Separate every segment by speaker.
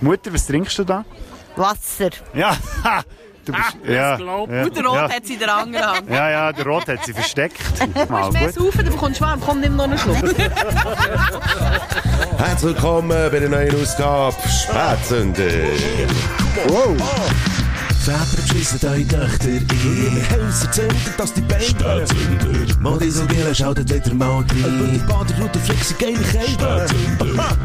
Speaker 1: Mutter, was trinkst du da?
Speaker 2: Wasser.
Speaker 1: Ja, du bist, ja, ja,
Speaker 2: Und der Rot
Speaker 1: ja,
Speaker 2: hat sie in der Hand.
Speaker 1: ja, ja, der Rot hat sie versteckt. Mal
Speaker 2: Du mehr
Speaker 1: gut.
Speaker 2: saufen, dann bekommst du warm. Komm, nimm noch einen Schluck.
Speaker 3: Herzlich willkommen bei der neuen Ausgabe Spätzünder.
Speaker 1: Wow.
Speaker 4: Väter beschissen eure Töchter in ihre Häuser zünden, dass die Beine Spätzünder Modisogele schaltet wieder mal rein Und die Baderroute flexen geile Kälte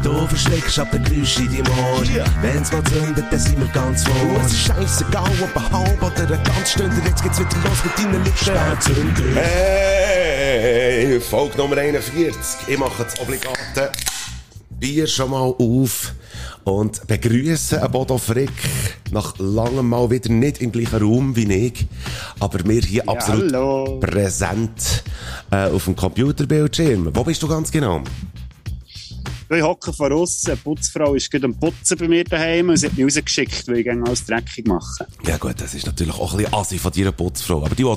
Speaker 4: Du verschreckst ab den Geräusch in deinem Ohr Wenn's mal zündet, dann sind wir ganz vor. Es ist scheissegal, ob ein halb oder ein ganz Stunde Jetzt geht's wieder los mit deinen Lippen. Spätzünder
Speaker 3: Hey, Folge Nummer 41. Ich mache das obligate Bier schon mal auf und begrüße Bodo Frick nach langem Mal wieder nicht im gleichen Raum wie ich, aber wir hier absolut
Speaker 1: hallo.
Speaker 3: präsent äh, auf dem Computerbildschirm. Wo bist du ganz genau?
Speaker 1: Ich hocke von außen, die Putzfrau ist gerade am Putzen bei mir daheim und sie hat mich rausgeschickt, weil ich gerne alles dreckig mache.
Speaker 3: Ja gut, das ist natürlich auch ein bisschen assi von deiner Putzfrau, aber die will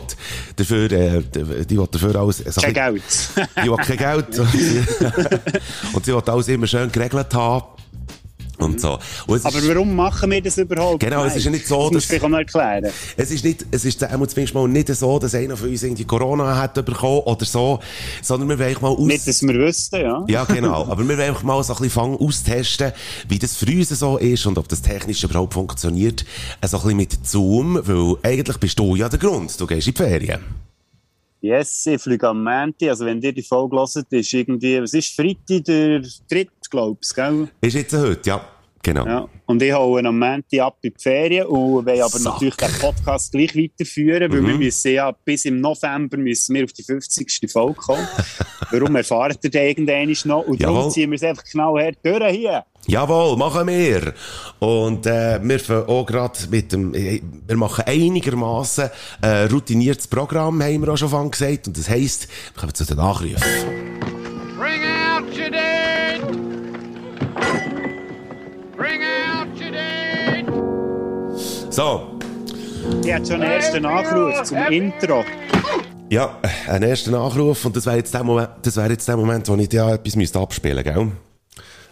Speaker 3: dafür, äh, die will dafür alles... So
Speaker 1: Kein
Speaker 3: ein
Speaker 1: Geld.
Speaker 3: Die will kein Geld. und sie will alles immer schön geregelt haben. Und so. Und
Speaker 1: Aber
Speaker 3: ist-
Speaker 1: warum machen wir das überhaupt?
Speaker 3: Genau, es ist ja nicht so,
Speaker 1: das...
Speaker 3: dass-
Speaker 1: auch noch erklären.
Speaker 3: Es ist nicht, es ist zumindest mal nicht so, dass einer von uns irgendwie Corona hat bekommen oder so, sondern wir wollen mal aus...
Speaker 1: Nicht, dass wir wüssten, ja.
Speaker 3: ja, genau. Aber wir wollen mal so ein bisschen fangen, austesten, wie das für uns so ist und ob das technisch überhaupt funktioniert. So ein bisschen mit Zoom, weil eigentlich bist du ja der Grund. Du gehst in die Ferien.
Speaker 1: Yes, ich fliege am Montag. Also, wenn ihr die Folge hört, ist irgendwie, was ist Freitag der glaubst du?
Speaker 3: Ist jetzt heute, ja. Genau.
Speaker 1: Ja. Und ich haue am Montag ab in die Ferien und will aber
Speaker 3: Sack.
Speaker 1: natürlich den Podcast gleich weiterführen, weil wir müssen ja bis im November müssen wir auf die 50. Folge kommen. Warum erfahrt ihr den irgendwann noch? Und
Speaker 3: Jawohl.
Speaker 1: darum ziehen wir es einfach genau her durch hier.
Speaker 3: Jawohl, machen wir. Und äh, wir fangen auch gerade mit dem, äh, wir machen einigermaßen äh, routiniertes Programm, haben wir auch schon gesagt. Und das heisst, wir kommen zu den Nachrufen. So,
Speaker 1: Ich hatte schon einen ersten Nachruf zum Intro.
Speaker 3: ja, äh, ein erster Nachruf. Und das wäre jetzt der Moment, das wäre jetzt der Moment, wo ich dir ja etwas müsste abspielen gell? Hä?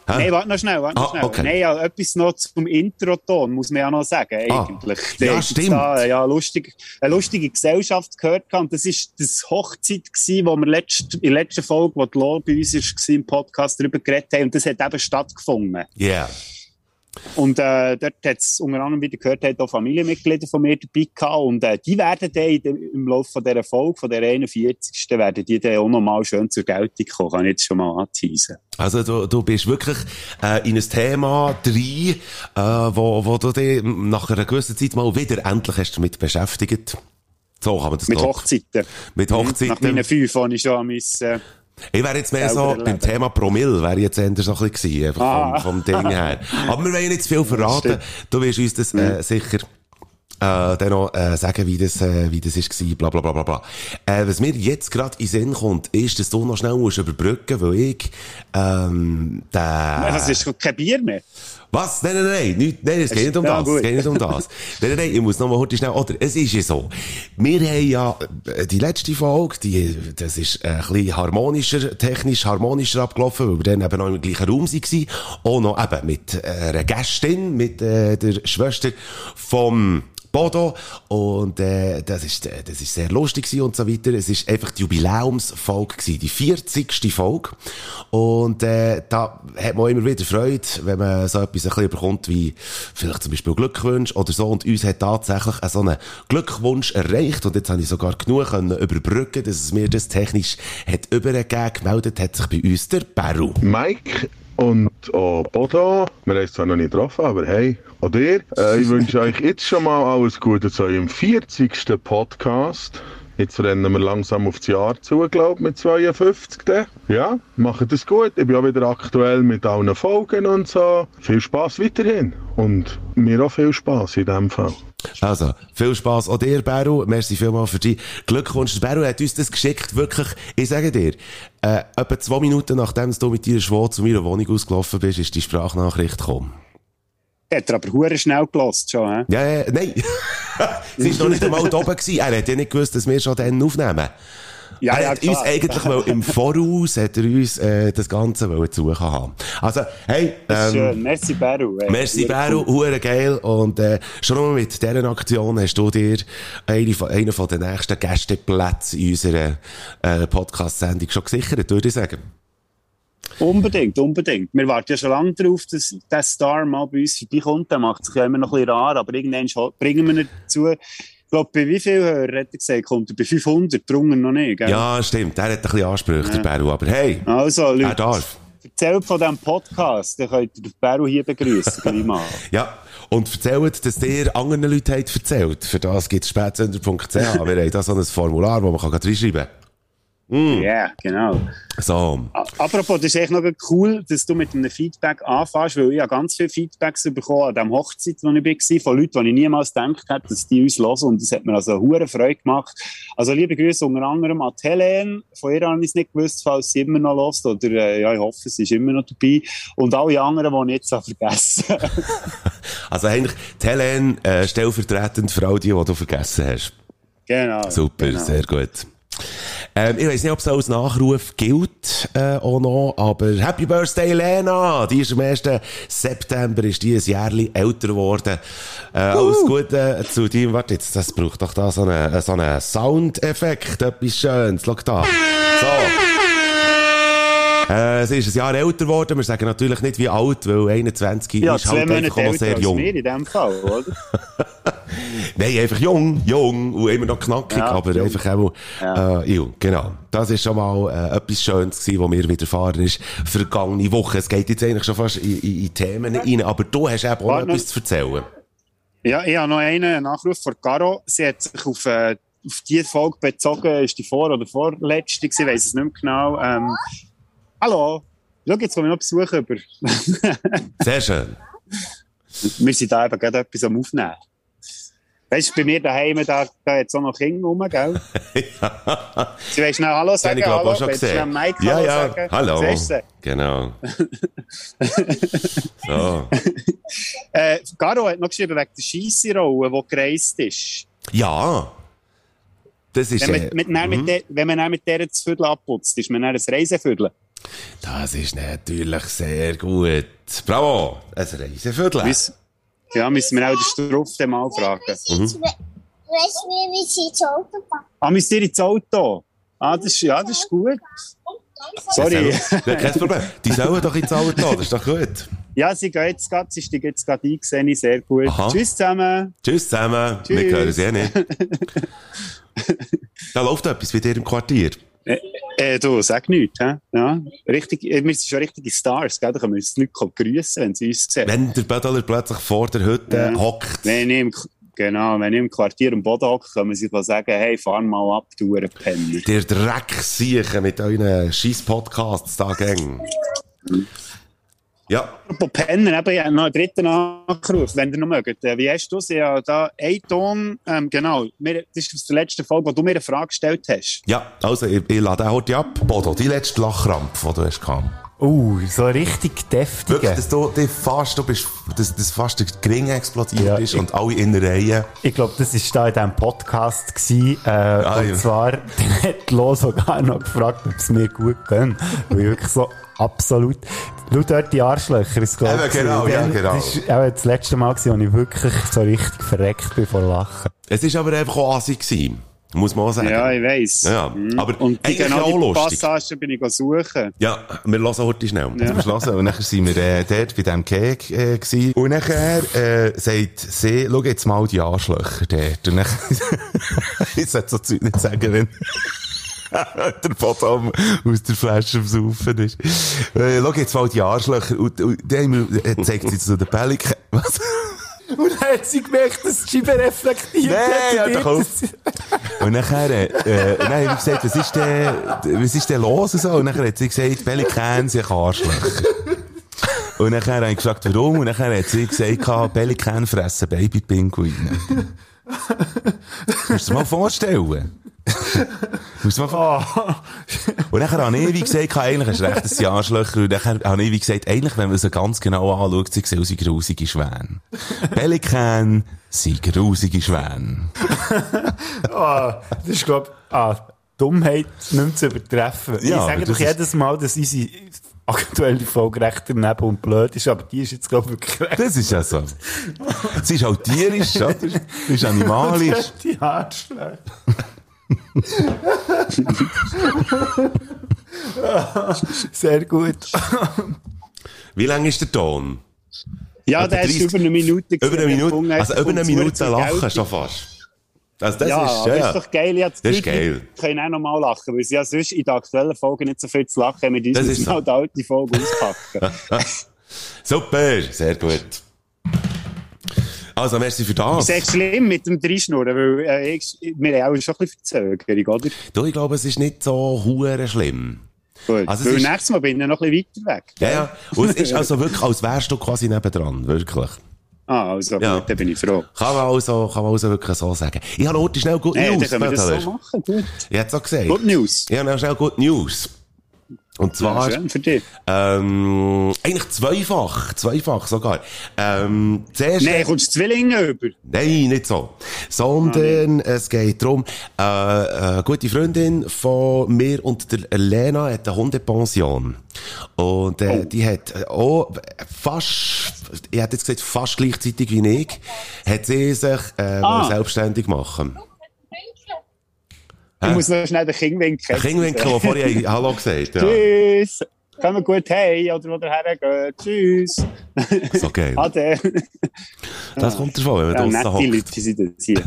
Speaker 1: Nein, warte noch schnell, warte noch
Speaker 3: Ah,
Speaker 1: schnell.
Speaker 3: okay.
Speaker 1: Nein, ja, etwas noch zum Introton, muss man ja noch sagen,
Speaker 3: Ah,
Speaker 1: eigentlich.
Speaker 3: ja,
Speaker 1: Da gibt's
Speaker 3: stimmt.
Speaker 1: Da, ja, lustig, eine lustige Gesellschaft gehört haben. Das ist das Hochzeit gewesen, wo wir letzt, in der letzten Folge, wo die Lo bei uns war, im Podcast darüber geredet haben. Und das hat eben stattgefunden.
Speaker 3: Yeah.
Speaker 1: Und äh, dort hat es unter anderem, wie ihr gehört habt, auch Familienmitglieder von mir dabei gehabt. Und äh, die werden dann dem, im Laufe von dieser Folge, von der 41. werden die dann auch nochmal schön zur Geltung kommen. Kann ich jetzt schon mal anteasen.
Speaker 3: Also du, du bist wirklich äh, in ein Thema drin, äh, wo, wo du dich nach einer gewissen Zeit mal wieder endlich hast damit beschäftigt. So kann man das
Speaker 1: Mit
Speaker 3: glaub-
Speaker 1: Hochzeiten.
Speaker 3: Mit
Speaker 1: Nach
Speaker 3: Hochzeiten.
Speaker 1: meinen fünf habe ich schon müssen.
Speaker 3: Ich wäre jetzt mehr so, beim. Thema Promille wäre jetzt eher so ein bisschen gewesen, einfach
Speaker 1: Ah.
Speaker 3: vom, vom Ding her. Aber wir wollen zu viel verraten. Du wirst uns das äh, sicher äh, dann noch äh, sagen, wie das, äh, wie das gewesen, bla bla bla bla bla. Äh, was mir jetzt gerade in Sinn kommt, ist, dass du noch schnell musst überbrücken, weil ich ähm, der...
Speaker 1: Es ist kein Bier mehr.
Speaker 3: Was? Nein, nein, nein, nicht, nein, es geht nicht um
Speaker 1: Ja,
Speaker 3: das, es
Speaker 1: gut.
Speaker 3: geht nicht um das. nein, nein, nein, ich muss noch mal heute schnell, oder, es ist ja so. Wir haben ja, äh, die letzte Folge, die, das ist äh, ein bisschen harmonischer, technisch harmonischer abgelaufen, weil wir dann eben noch im gleichen Raum waren. Auch noch eben mit äh, einer Gästin, mit äh, der Schwester vom Bodo und äh, das ist äh, das ist sehr lustig und so weiter. Es ist einfach die Jubiläumsfolge gewesen, die 40. Folge und äh, da hat man immer wieder Freude, wenn man so etwas ein bisschen bekommt wie vielleicht zum Beispiel Glückwunsch oder so und uns hat tatsächlich so einen Glückwunsch erreicht und jetzt habe ich sogar genug können überbrücken, dass es mir das technisch hat übergegeben. Gemeldet hat sich bei uns der Peru.
Speaker 5: Mike und auch Bodo. Wir haben es zwar noch nicht getroffen, aber hey, auch dir. Äh, ich wünsche euch jetzt schon mal alles Gute zu eurem 40. Podcast. Jetzt rennen wir langsam auf das Jahr zu, glaube ich, mit 52. dann. Ja, macht es gut. Ich bin auch wieder aktuell mit allen Folgen und so. Viel Spaß weiterhin. Und mir auch viel Spaß in dem Fall.
Speaker 3: Also, viel Spass auch dir, Beru. Merci vielmals für die Glückwunsch. Beru hat uns das geschickt, wirklich, ich sage dir, äh, etwa zwei Minuten nachdem du mit deiner Schwau zu meiner Wohnung ausgelaufen bist, ist die Sprachnachricht gekommen.
Speaker 1: Hat er aber hure schnell gelost schon, hä?
Speaker 3: Ja, ja, nein. Sie ist noch nicht einmal oben gewesen. Er hat ja nicht gewusst, dass wir schon dann aufnehmen.
Speaker 1: Ja,
Speaker 3: er
Speaker 1: ja,
Speaker 3: hat uns
Speaker 1: klar.
Speaker 3: eigentlich wollen, im Voraus hat er uns äh, das Ganze suchen haben. Also, hey, ähm,
Speaker 1: Schön, merci Beru. ey.
Speaker 3: Merci,
Speaker 1: Hure
Speaker 3: Beru, hure geil. Und äh, schon nur mit dieser Aktion hast du dir eine von, einen von den nächsten Gästeplätzen in unserer äh, Podcast-Sendung schon gesichert, würde ich sagen.
Speaker 1: Unbedingt, unbedingt. Wir warten ja schon lange darauf, dass der Star mal bei uns vorbeikommt. Der macht sich ja immer noch ein bisschen rar, aber irgendwann bringen wir ihn dazu. Ich glaube, bei wie viel Hörer hat er gesagt, kommt er bei 500, drungen noch nicht, gell?
Speaker 3: Ja, stimmt. Er hat ein bisschen Ansprüche, der Beru. Aber hey,
Speaker 1: Also,
Speaker 3: er
Speaker 1: Leute,
Speaker 3: darf.
Speaker 1: erzählt von diesem Podcast, dann könnt ihr den Beru hier begrüßen, mal.
Speaker 3: Ja, und erzählt, dass ihr anderen Leuten habt erzählt. Für das gibt es spätsender.ch. Wir haben da so ein Formular, wo man kann reinschreiben kann.
Speaker 1: Ja, genau.
Speaker 3: So.
Speaker 1: Apropos, das ist echt noch cool, dass du mit einem Feedback anfängst, weil ich habe ganz viele Feedbacks bekommen an dieser Hochzeit, wo ich war, von Leuten, die ich niemals gedacht hätte, dass die uns hören. Und das hat mir also eine hohe Freude gemacht. Also liebe Grüße unter anderem an Helene. Von ihr habe ich es nicht gewusst, falls sie immer noch hört. Oder äh, ja, ich hoffe, sie ist immer noch dabei. Und alle anderen, die ich jetzt habe vergessen
Speaker 3: Also eigentlich, Helene, äh, stellvertretend für all die, die du vergessen hast.
Speaker 1: Genau.
Speaker 3: Super,
Speaker 1: genau.
Speaker 3: sehr gut. Ähm, ich weiss nicht, ob es als Nachruf gilt, äh, auch noch, aber Happy Birthday, Lena! Die ist am 1. September, ist die ein Jahr älter geworden. Äh, alles Gute zu dir. Warte jetzt, das braucht doch da so einen, so einen Soundeffekt, etwas Schönes. Schau da. So. Äh, sie ist ein Jahr älter geworden. Wir sagen natürlich nicht wie alt, weil 21
Speaker 1: Ja,
Speaker 3: ist halt einfach noch sehr jung.
Speaker 1: in dem Fall, oder?
Speaker 3: Nein, einfach jung, jung und immer noch knackig,
Speaker 1: Ja,
Speaker 3: aber
Speaker 1: jung.
Speaker 3: einfach auch äh, jung, genau. Das ist schon mal äh, etwas Schönes gewesen, was mir widerfahren ist, vergangene Woche. Es geht jetzt eigentlich schon fast in, in, in Themen rein, aber du hast eben auch etwas zu erzählen.
Speaker 1: Ja, ich habe noch einen, Nachruf von Caro. Sie hat sich auf, äh, auf die Folge bezogen, ist die vor- oder vorletzte ich weiss es nicht mehr genau. Ähm, hallo, schau, jetzt komme ich noch Besuch über.
Speaker 3: Sehr schön.
Speaker 1: Wir sind da eben gerade etwas am Aufnehmen. Weißt du, bei mir daheim, da, da hat es auch noch Kinder rum, gell? Sie wollen schnell Hallo sagen,
Speaker 3: ich glaube auch schon gesehen.
Speaker 1: Mike
Speaker 3: Ja,
Speaker 1: Hallo
Speaker 3: ja,
Speaker 1: sagen?
Speaker 3: hallo.
Speaker 1: Siehst du?
Speaker 3: Genau. so.
Speaker 1: Äh, Caro hat noch geschrieben, wegen der Scheisserolle, die gereist ist.
Speaker 3: Ja. Das ist,
Speaker 1: Wenn man,
Speaker 3: äh,
Speaker 1: mit, dann mit der, wenn man dann mit der das Viertel abputzt, ist man dann ein Reiseviertel.
Speaker 3: Das ist natürlich sehr gut. Bravo. Ein Reiseviertel.
Speaker 1: Ja, müssen wir auch den Struff dann mal fragen.
Speaker 6: Weißt du, wie sie ins Auto packen?
Speaker 1: Ah, müsst ihr ins Auto? Ah, das ist, ja, das ist gut. Sorry.
Speaker 3: Ja, kein Problem. Die sollen doch ins Auto, das ist doch gut.
Speaker 1: Ja, sie geht jetzt gerade, sie steigt jetzt gerade ein, sehe ich sehr gut.
Speaker 3: Aha.
Speaker 1: Tschüss zusammen.
Speaker 3: Tschüss zusammen.
Speaker 1: Tschüss.
Speaker 3: Wir hören sie eh nicht. da läuft etwas bei dir im Quartier.
Speaker 1: Äh, äh, du, sag nichts, hä? Ja, richtig, äh, wir sind schon richtige Stars, gell? Da können wir uns nicht grüßen, wenn sie uns sehen.
Speaker 3: Wenn der Bödeler plötzlich vor der Hütte
Speaker 1: Ja.
Speaker 3: hockt.
Speaker 1: Wenn ich im, genau, wenn ich im Quartier am Boden hocke, können wir sich sagen, hey, fahr mal ab, du Penner.
Speaker 3: Der Dreck siechen mit euren scheiß Podcasts da gäng. Ja,
Speaker 1: Apropos Penner, eben, ich habe noch einen dritten Nachruf, wenn ihr noch mögt. Äh, Wie hast du es? Ja, da ein Ton, ähm, genau, mir, das ist aus der letzten Folge, wo du mir eine Frage gestellt hast.
Speaker 3: ja, also ich, ich lade heute ab. Bodo, die letzte Lachrampe, die du hast gehabt.
Speaker 7: Uh, so richtig deftige.
Speaker 3: Wirklich, dass du, dich fast, du bist, dass, dass fast der Gring explodiert
Speaker 7: Ja,
Speaker 3: ist
Speaker 7: ich-
Speaker 3: und alle Innereien.
Speaker 7: Ich glaube, das war da in diesem Podcast. Gewesen, äh,
Speaker 3: Ah,
Speaker 7: und
Speaker 3: ja.
Speaker 7: zwar, dann hat Lo sogar noch gefragt, ob es mir gut geht. Weil ich wirklich so absolut. Schau dort die Arschlöcher, ist glaube
Speaker 3: Eben, genau, ja, genau.
Speaker 7: Das war auch das letzte Mal, gewesen, wo ich wirklich so richtig verreckt bin vor Lachen.
Speaker 3: Es ist aber einfach auch assig gewesen. Muss man auch sagen.
Speaker 1: Ja, ich weiss.
Speaker 3: Ja,
Speaker 1: Mhm.
Speaker 3: aber
Speaker 1: Und die, genau
Speaker 3: auch
Speaker 1: die
Speaker 3: lustig.
Speaker 1: Passagen bin ich go suchen.
Speaker 3: Ja, wir hören heute schnell.
Speaker 7: Ja. beschlossen. Und nachher sind wir äh, dort bei diesem Keg äh, gewesen. Und nachher äh, sagt sie, schau jetzt mal die Arschlöcher dort. Und nachher, ich sollte so Zeug nicht sagen, wenn der Foto aus der Flasche am Saufen ist. Äh, schau jetzt mal die Arschlöcher. Und, und dann äh, zeigt sie so den Pelikan. Was? Und dann hat sie gemerkt, dass die Scheibe reflektiert
Speaker 3: Nein,
Speaker 7: hat.
Speaker 3: hör doch. Und nachher, äh, und dann habe ich gesagt, was ist denn, was ist denn los und so? Und nachher hat sie gesagt, Pelikan sind Arschlöcher. Und nachher habe ich gefragt, warum? Und nachher hat sie gesagt, Pelikan fressen Babypinguine. Musst du dir mal vorstellen. Dir mal vor- Und nachher habe ich wie gesagt, eigentlich hast du recht, das sind Arschlöcher. Und nachher habe ich wie gesagt, eigentlich, wenn man sie ganz genau anschaut, sie sehen aus wie grusige Schwäne. Pelikan sind grusige Schwäne.
Speaker 7: Ah, das ist, glaub, ah,
Speaker 1: Dummheit nicht zu übertreffen.
Speaker 7: Ja,
Speaker 1: ich sage doch jedes Mal, dass unsere aktuelle Folge recht daneben und blöd ist, aber die ist jetzt, glaube ich, wirklich recht.
Speaker 7: Das ist ja so. Sie ist halt tierisch, oder? Sie ist animalisch.
Speaker 1: Die Herzschläge. Sehr gut.
Speaker 3: Wie lang ist der Ton?
Speaker 1: Ja,
Speaker 3: Etwa
Speaker 1: der ist
Speaker 3: 30
Speaker 1: über eine Minute.
Speaker 3: Über eine. Minute, also über eine Minute lachen schon fast. Also das
Speaker 1: ja,
Speaker 3: ist, ja,
Speaker 1: das
Speaker 3: ja.
Speaker 1: ist doch geil. Jetzt
Speaker 3: Das ist geil.
Speaker 1: können auch noch mal lachen, weil sie ja sonst in der aktuellen Folge nicht so viel zu lachen haben. Wir
Speaker 3: Das
Speaker 1: müssen
Speaker 3: ist so.
Speaker 1: mal die alte Folge auspacken.
Speaker 3: Super, sehr gut. Also, merci für das.
Speaker 1: ist echt schlimm mit dem Dreischnurren, weil äh, wir haben auch schon ein bisschen Verzögerung, oder?
Speaker 3: Du, ich glaube, es ist nicht so hure schlimm.
Speaker 1: Gut.
Speaker 3: Also
Speaker 1: weil nächstes Mal bin ich noch ein bisschen weiter weg.
Speaker 3: Ja, ja. Und es ist also wirklich, als wärst du quasi nebendran, wirklich.
Speaker 1: Ah, also
Speaker 3: Ja.
Speaker 1: gut, dann bin ich froh.
Speaker 3: Kann man also, kann man also wirklich so sagen. Ich habe heute schnell Good
Speaker 1: Hey, dann
Speaker 3: News.
Speaker 1: können wir das so machen. Gut.
Speaker 3: Ich hätte es auch gesagt.
Speaker 1: Good News.
Speaker 3: Ich habe schnell Good News. Und zwar,
Speaker 1: Ja, schön für dich.
Speaker 3: ähm, eigentlich zweifach, zweifach sogar. Ähm, zuerst,
Speaker 1: Nein, kommst du Zwillinge über?
Speaker 3: Nein, nicht so. Sondern es geht darum, äh, eine gute Freundin von mir und der Lena hat eine Hundepension. Und äh, die hat äh, auch fast, ich hätte jetzt gesagt, fast gleichzeitig wie ich, hat sie sich äh,
Speaker 1: Ah.
Speaker 3: selbstständig machen.
Speaker 1: Ich muss noch schnell den King winken.
Speaker 3: Ein Kingwinkel, der vorher Hallo gesagt. Ja.
Speaker 1: Tschüss. Kommen gut hey oder wo der hergeht. Tschüss.
Speaker 3: So geil.
Speaker 1: Ade.
Speaker 3: Das kommt davon, wenn
Speaker 1: Ja,
Speaker 3: man
Speaker 1: nette
Speaker 3: draussen hockt.
Speaker 1: Leute sind das hier.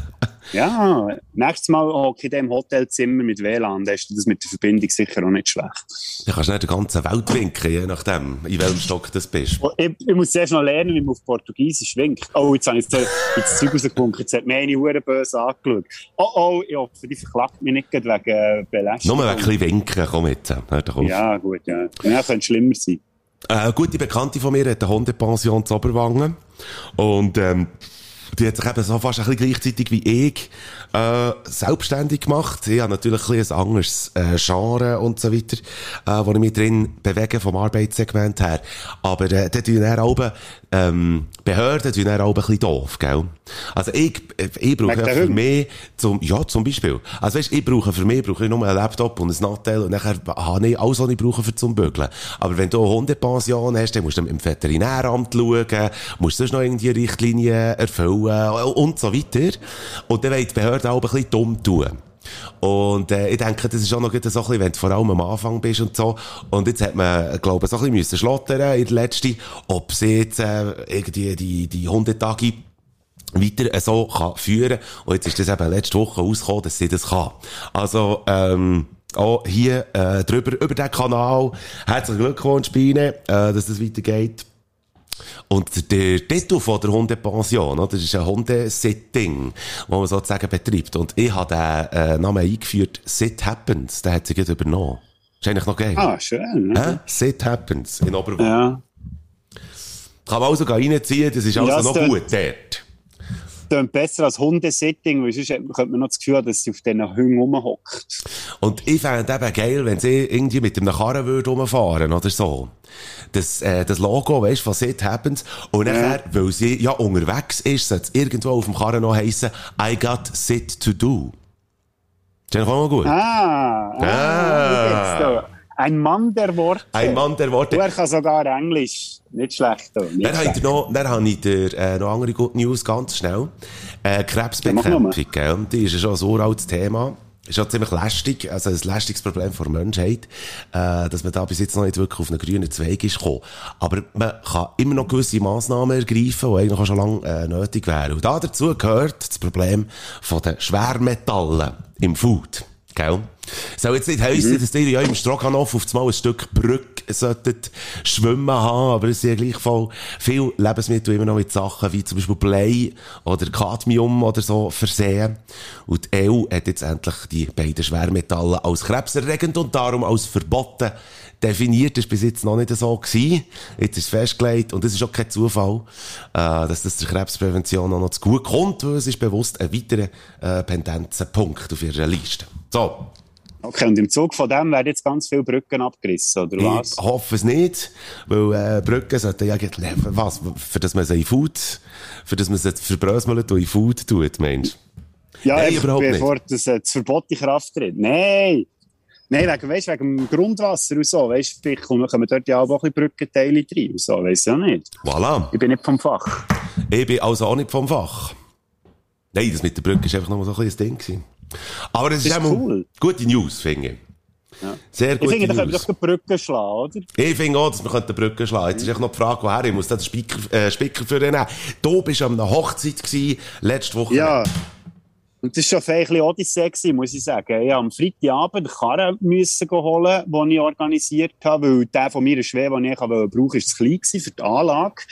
Speaker 1: Ja, nächstes Mal ich in diesem Hotelzimmer mit WLAN, dann ist das mit der Verbindung sicher auch nicht schlecht.
Speaker 3: Dann kannst du nicht die ganze Welt winken, je nachdem, in welchem Stock du bist.
Speaker 1: Oh, Ich, ich muss zuerst noch lernen, wie man auf Portugiesisch winkt. Oh, jetzt habe ich jetzt ins Zeug rausgewunken. Jetzt hat mir eine Hure böse angeschaut. Oh, oh, ich hoffe, die verklagt mich nicht wegen äh, Belästigung.
Speaker 3: Nur ein bisschen winken, komm jetzt. Hör.
Speaker 1: Ja, gut, ja. Ja, könnte schlimmer sein.
Speaker 3: Äh, Eine gute Bekannte von mir hat eine Hundepension zu Oberwangen. Und, ähm, die hat sich eben so fast ein bisschen gleichzeitig wie ich, äh, selbstständig gemacht. Ich habe natürlich ein, bisschen ein anderes, äh, Genre und so weiter, äh, wo ich mich drin bewege vom Arbeitssegment her. Aber, äh, da tun dann auch, ähm, Behörden tun dann auch ein bisschen doof, gell? Also ich, ich brauche ja für mich, zum, ja, zum Beispiel. Also weißt, ich brauche für mich, brauche ich nur einen Laptop und ein Nattel und nachher habe ich alles, was ich brauche für zum Bügeln. Aber wenn du eine Hundepension hast, dann musst du im Veterinäramt schauen, musst sonst noch irgendwie Richtlinien erfüllen und so weiter. Und dann wollen die Behörden auch ein bisschen dumm tun. Und äh, ich denke, das ist auch noch so ein bisschen, wenn du vor allem am Anfang bist und so. Und jetzt hat man, glaube ich, so ein bisschen müssen schlottern in der letzten, ob sie jetzt äh, irgendwie die, die Hundetage weiter äh, so kann führen Und jetzt ist das eben letzte Woche rausgekommen, dass sie das kann. Also, ähm, auch hier äh, drüber, über den Kanal. Herzlichen Glückwunsch, Biene, äh, dass das weitergeht. Und der Titel von der Hundepension, oder, das ist ein Hundesitting, wo man sozusagen betreibt. Und ich habe den äh, Namen eingeführt, Sit Happens, den hat sie gerade übernommen. Ist eigentlich noch geil.
Speaker 1: Ah, schön. Ja.
Speaker 3: Hä? Sit Happens in Oberwald.
Speaker 1: ja.
Speaker 3: Kann man also reinziehen, das ist also
Speaker 1: Ja,
Speaker 3: noch gut dort.
Speaker 1: Klingt besser als Hundesitting, weil sonst könnte man noch das Gefühl dass sie auf diesen Hunden rumhockt.
Speaker 3: Und ich fände eben geil, wenn sie irgendwie mit einem Karren würde rumfahren oder so. Das, äh, das Logo, weißt, von Sit Happens. Und nachher, weil sie ja unterwegs ist, sollte es irgendwo auf dem Karren noch heissen, I got Sit to do. Ist ja auch gut.
Speaker 1: Ah, ah,
Speaker 3: Ah.
Speaker 1: Ein Mann der Worte.
Speaker 3: Ein Mann der Worte.
Speaker 1: Du, er kann sogar Englisch. Nicht schlecht. Nicht
Speaker 3: Dann habe ich noch, dann habe ich dir, äh, noch andere Good News, ganz schnell. Äh,
Speaker 1: Ja,
Speaker 3: Krebsbekämpfung,
Speaker 1: nur.
Speaker 3: gell? Die ist ja schon ein uraltes Thema. Ist ja ziemlich lästig, also ein lästiges Problem der Menschheit, äh, dass man da bis jetzt noch nicht wirklich auf einen grünen Zweig ist gekommen. Aber man kann immer noch gewisse Massnahmen ergreifen, die eigentlich schon lange äh, nötig wären. Und da dazu gehört das Problem von den Schwermetallen im Food. Gell? Soll jetzt nicht heissen, dass ihr ja im Stroganoff auf einmal ein Stück Brücke solltet schwimmen haben, aber es sind ja gleich voll viele Lebensmittel immer noch mit Sachen wie zum Beispiel Blei oder Cadmium oder so versehen. Und die EU hat jetzt endlich die beiden Schwermetalle als krebserregend und darum als verboten definiert. Das war bis jetzt noch nicht so gewesen. Jetzt ist es festgelegt und es ist auch kein Zufall, äh, dass das der Krebsprävention auch noch zu gut kommt, weil es ist bewusst ein weiterer äh, Pendenzenpunkt auf ihrer Liste. So.
Speaker 1: Okay, und im Zug von dem werden jetzt ganz viele Brücken abgerissen, oder was?
Speaker 3: Ich hoffe es nicht, weil äh, Brücken sollten ja eigentlich- was, für das man sie in Food, für das man sie verbröseln und in Food tut, Mensch.
Speaker 1: Ja,
Speaker 3: Nein, überhaupt nicht.
Speaker 1: bevor das, äh, das Verbot in Kraft tritt. Nein! Nein, wegen, weißt, wegen dem Grundwasser und so. Weißt, vielleicht kommen kommen dort ja auch ein bisschen Brückenteile rein und so. Weiss ja nicht.
Speaker 3: Voilà.
Speaker 1: Ich bin nicht vom Fach.
Speaker 3: Ich bin also auch nicht vom Fach. Nein, das mit der Brücke war einfach noch so ein ein Ding. Gewesen. Aber es ist,
Speaker 1: ist cool.
Speaker 3: gute News, finde ich. Sehr
Speaker 1: Ich
Speaker 3: gute
Speaker 1: finde, da können wir doch die Brücke schlagen, oder?
Speaker 3: Ich finde auch, dass wir die Brücke schlagen Jetzt ist echt noch die Frage, woher ich muss den Spicker, äh, Spicker für den nehmen. Du bist an einer Hochzeit gewesen, letzte Woche.
Speaker 1: Ja. Und das war schon ein bisschen Odyssee, muss ich sagen. Ich musste am Freitagabend den Karren müssen holen, den ich organisiert habe, weil der von mir Schwer, den ich brauchen wollte, ist zu klein für die Anlage.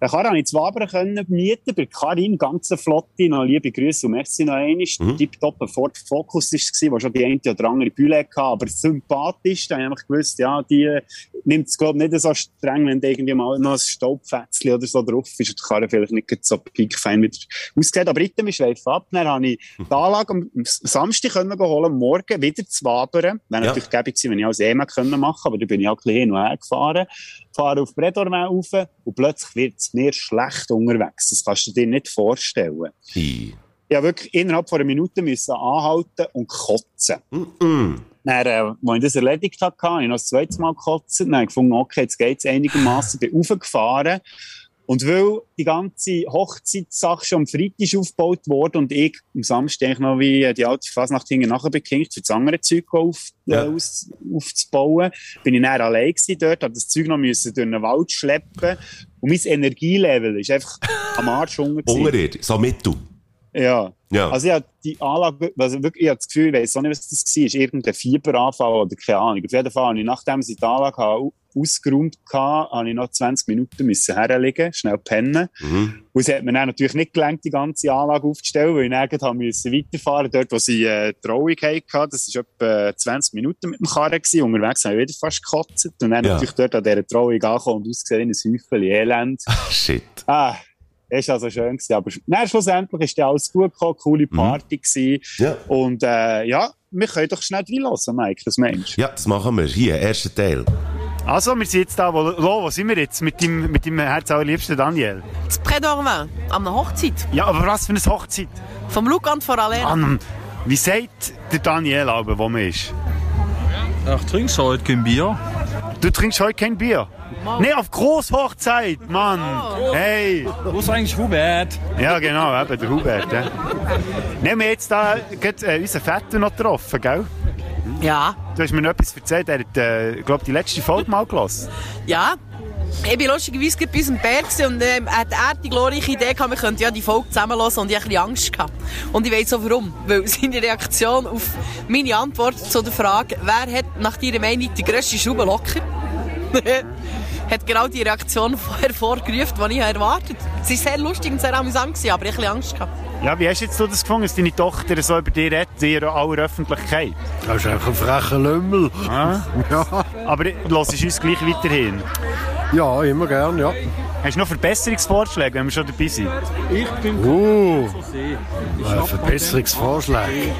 Speaker 1: Den Karren konnte ich zu Wabern können mieten, bei Karin, ganze Flotte, noch liebe Grüße und merci noch einmal.
Speaker 3: Mhm.
Speaker 1: Tipptopp ein Ford Focus war, der schon die eine oder andere Bühne hatte, aber sympathisch. Da habe ich einfach gewusst, ja, die nimmt es, glaube ich, nicht so streng, wenn da irgendwie mal noch ein Staubfätzchen oder so drauf ist und die Karre vielleicht nicht so piekfein wieder aussieht. Aber item ist schweif ab. Dann habe ich die Anlage am Samstag können holen, morgen wieder zu Wabern. Wäre
Speaker 3: Ja.
Speaker 1: natürlich gäbe gewesen, wenn ich alles EMA können machen aber da bin ich auch ein bisschen hin und her gefahren. Fahre auf Bredorwell rauf und plötzlich wird es mir schlecht unterwegs. Das kannst du dir nicht vorstellen.
Speaker 3: Hi.
Speaker 1: Ich habe wirklich innerhalb von einer Minute müssen anhalten und kotzen.
Speaker 3: Mm.
Speaker 1: Dann, äh, als ich das erledigt hatte, habe ich noch das zweite Mal gekotzt. Dann habe ich gefunden, okay, jetzt geht es einigermaßen. bin raufgefahren. Und weil die ganze Hochzeitssache schon am Freitag aufgebaut wurde und ich am Samstag noch wie äh, die alte Fasnacht hinten nachher bekinkt, für das andere Zeug auf,
Speaker 3: Ja.
Speaker 1: äh, aus, aufzubauen, bin ich dann allein gewesen dort, habe das Zeug noch müssen durch den Wald schleppen. Und mein Energielevel ist einfach am Arsch unten.
Speaker 3: Ungerirrt, so mittel.
Speaker 1: Ja.
Speaker 3: Ja.
Speaker 1: Also ich habe die Anlage, also wirklich, ich habe das Gefühl, ich weiss auch nicht, was das war, ist irgendein Fieberanfall oder keine Ahnung. Auf jeden Fall habe ich, nachdem ich die Anlage ausgeräumt hatte, habe ich noch 20 Minuten müssen herlegen, schnell pennen.
Speaker 3: Mhm.
Speaker 1: Und es hat mir dann natürlich nicht gelangt, die ganze Anlage aufzustellen, weil ich dann gleich habe müssen weiterfahren dort, wo sie äh, die Trauung hatten. Das war etwa 20 Minuten mit dem Karren. Gewesen. Unterwegs habe ich wieder fast gekotzt. Und dann
Speaker 3: Ja.
Speaker 1: natürlich dort an dieser Trauung angekommen und ausgesehen wie ein Häufchen Elend.
Speaker 3: Shit.
Speaker 1: Ah, ist also schön gewesen. Aber dann schlussendlich ist ja alles gut gekommen, coole Party gewesen.
Speaker 3: Ja.
Speaker 1: Und äh, ja, wir können doch schnell reinlassen, Mike, das Mensch.
Speaker 3: Ja, das machen wir. Hier, erster Teil.
Speaker 1: Also, wir sind jetzt da, wo, wo, wo sind wir jetzt? Mit dem, mit dem Herz allerliebsten Daniel.
Speaker 2: Das Prédorvin, an einer Hochzeit.
Speaker 1: Ja, aber was für eine Hochzeit?
Speaker 2: Vom Luca und von Alain.
Speaker 1: Mann, wie sagt der Daniel aber, wo man ist?
Speaker 8: Ach, trinkst du heute kein Bier?
Speaker 1: Du trinkst heute kein Bier? Nee, auf Großhochzeit, Mann! Hey!
Speaker 8: Wo ist eigentlich Hubert?
Speaker 1: Ja, genau, eben, der Hubert. Ja. Nehmen wir jetzt da gerade, äh, unseren Vetter noch getroffen, gell?
Speaker 2: Ja,
Speaker 1: Du hast mir noch etwas erzählt, er hat, äh, glaub, die letzte Folge mal gelassen.
Speaker 2: ja. Ich war lustigerweise gerade bei unserem Bär gewesen und ähm, hat er die glorreiche Idee gehabt, wir könnten ja die Folge zusammenlassen und ich hatte ein bisschen Angst. Gehabt. Und ich weiß auch warum. Weil seine Reaktion auf meine Antwort zu der Frage, wer hat nach deiner Meinung die grösste Schraubenlocker, hat genau die Reaktion hervorgerufen, die ich erwartet habe. Es war sehr lustig und sehr amüsant, gewesen, aber ich hatte Angst. Gehabt.
Speaker 1: Ja, wie hast jetzt du das gefunden, dass deine Tochter so über dich redet, in aller Öffentlichkeit?
Speaker 9: Das ist einfach ein frecher Lümmel.
Speaker 1: Ah?
Speaker 9: Ja,
Speaker 1: Aber hörst du uns gleich weiterhin?
Speaker 9: ja immer gern, ja.
Speaker 1: Hast du noch Verbesserungsvorschläge, wenn wir schon dabei sind?
Speaker 9: Uh, äh, Verbesserungsvorschläge.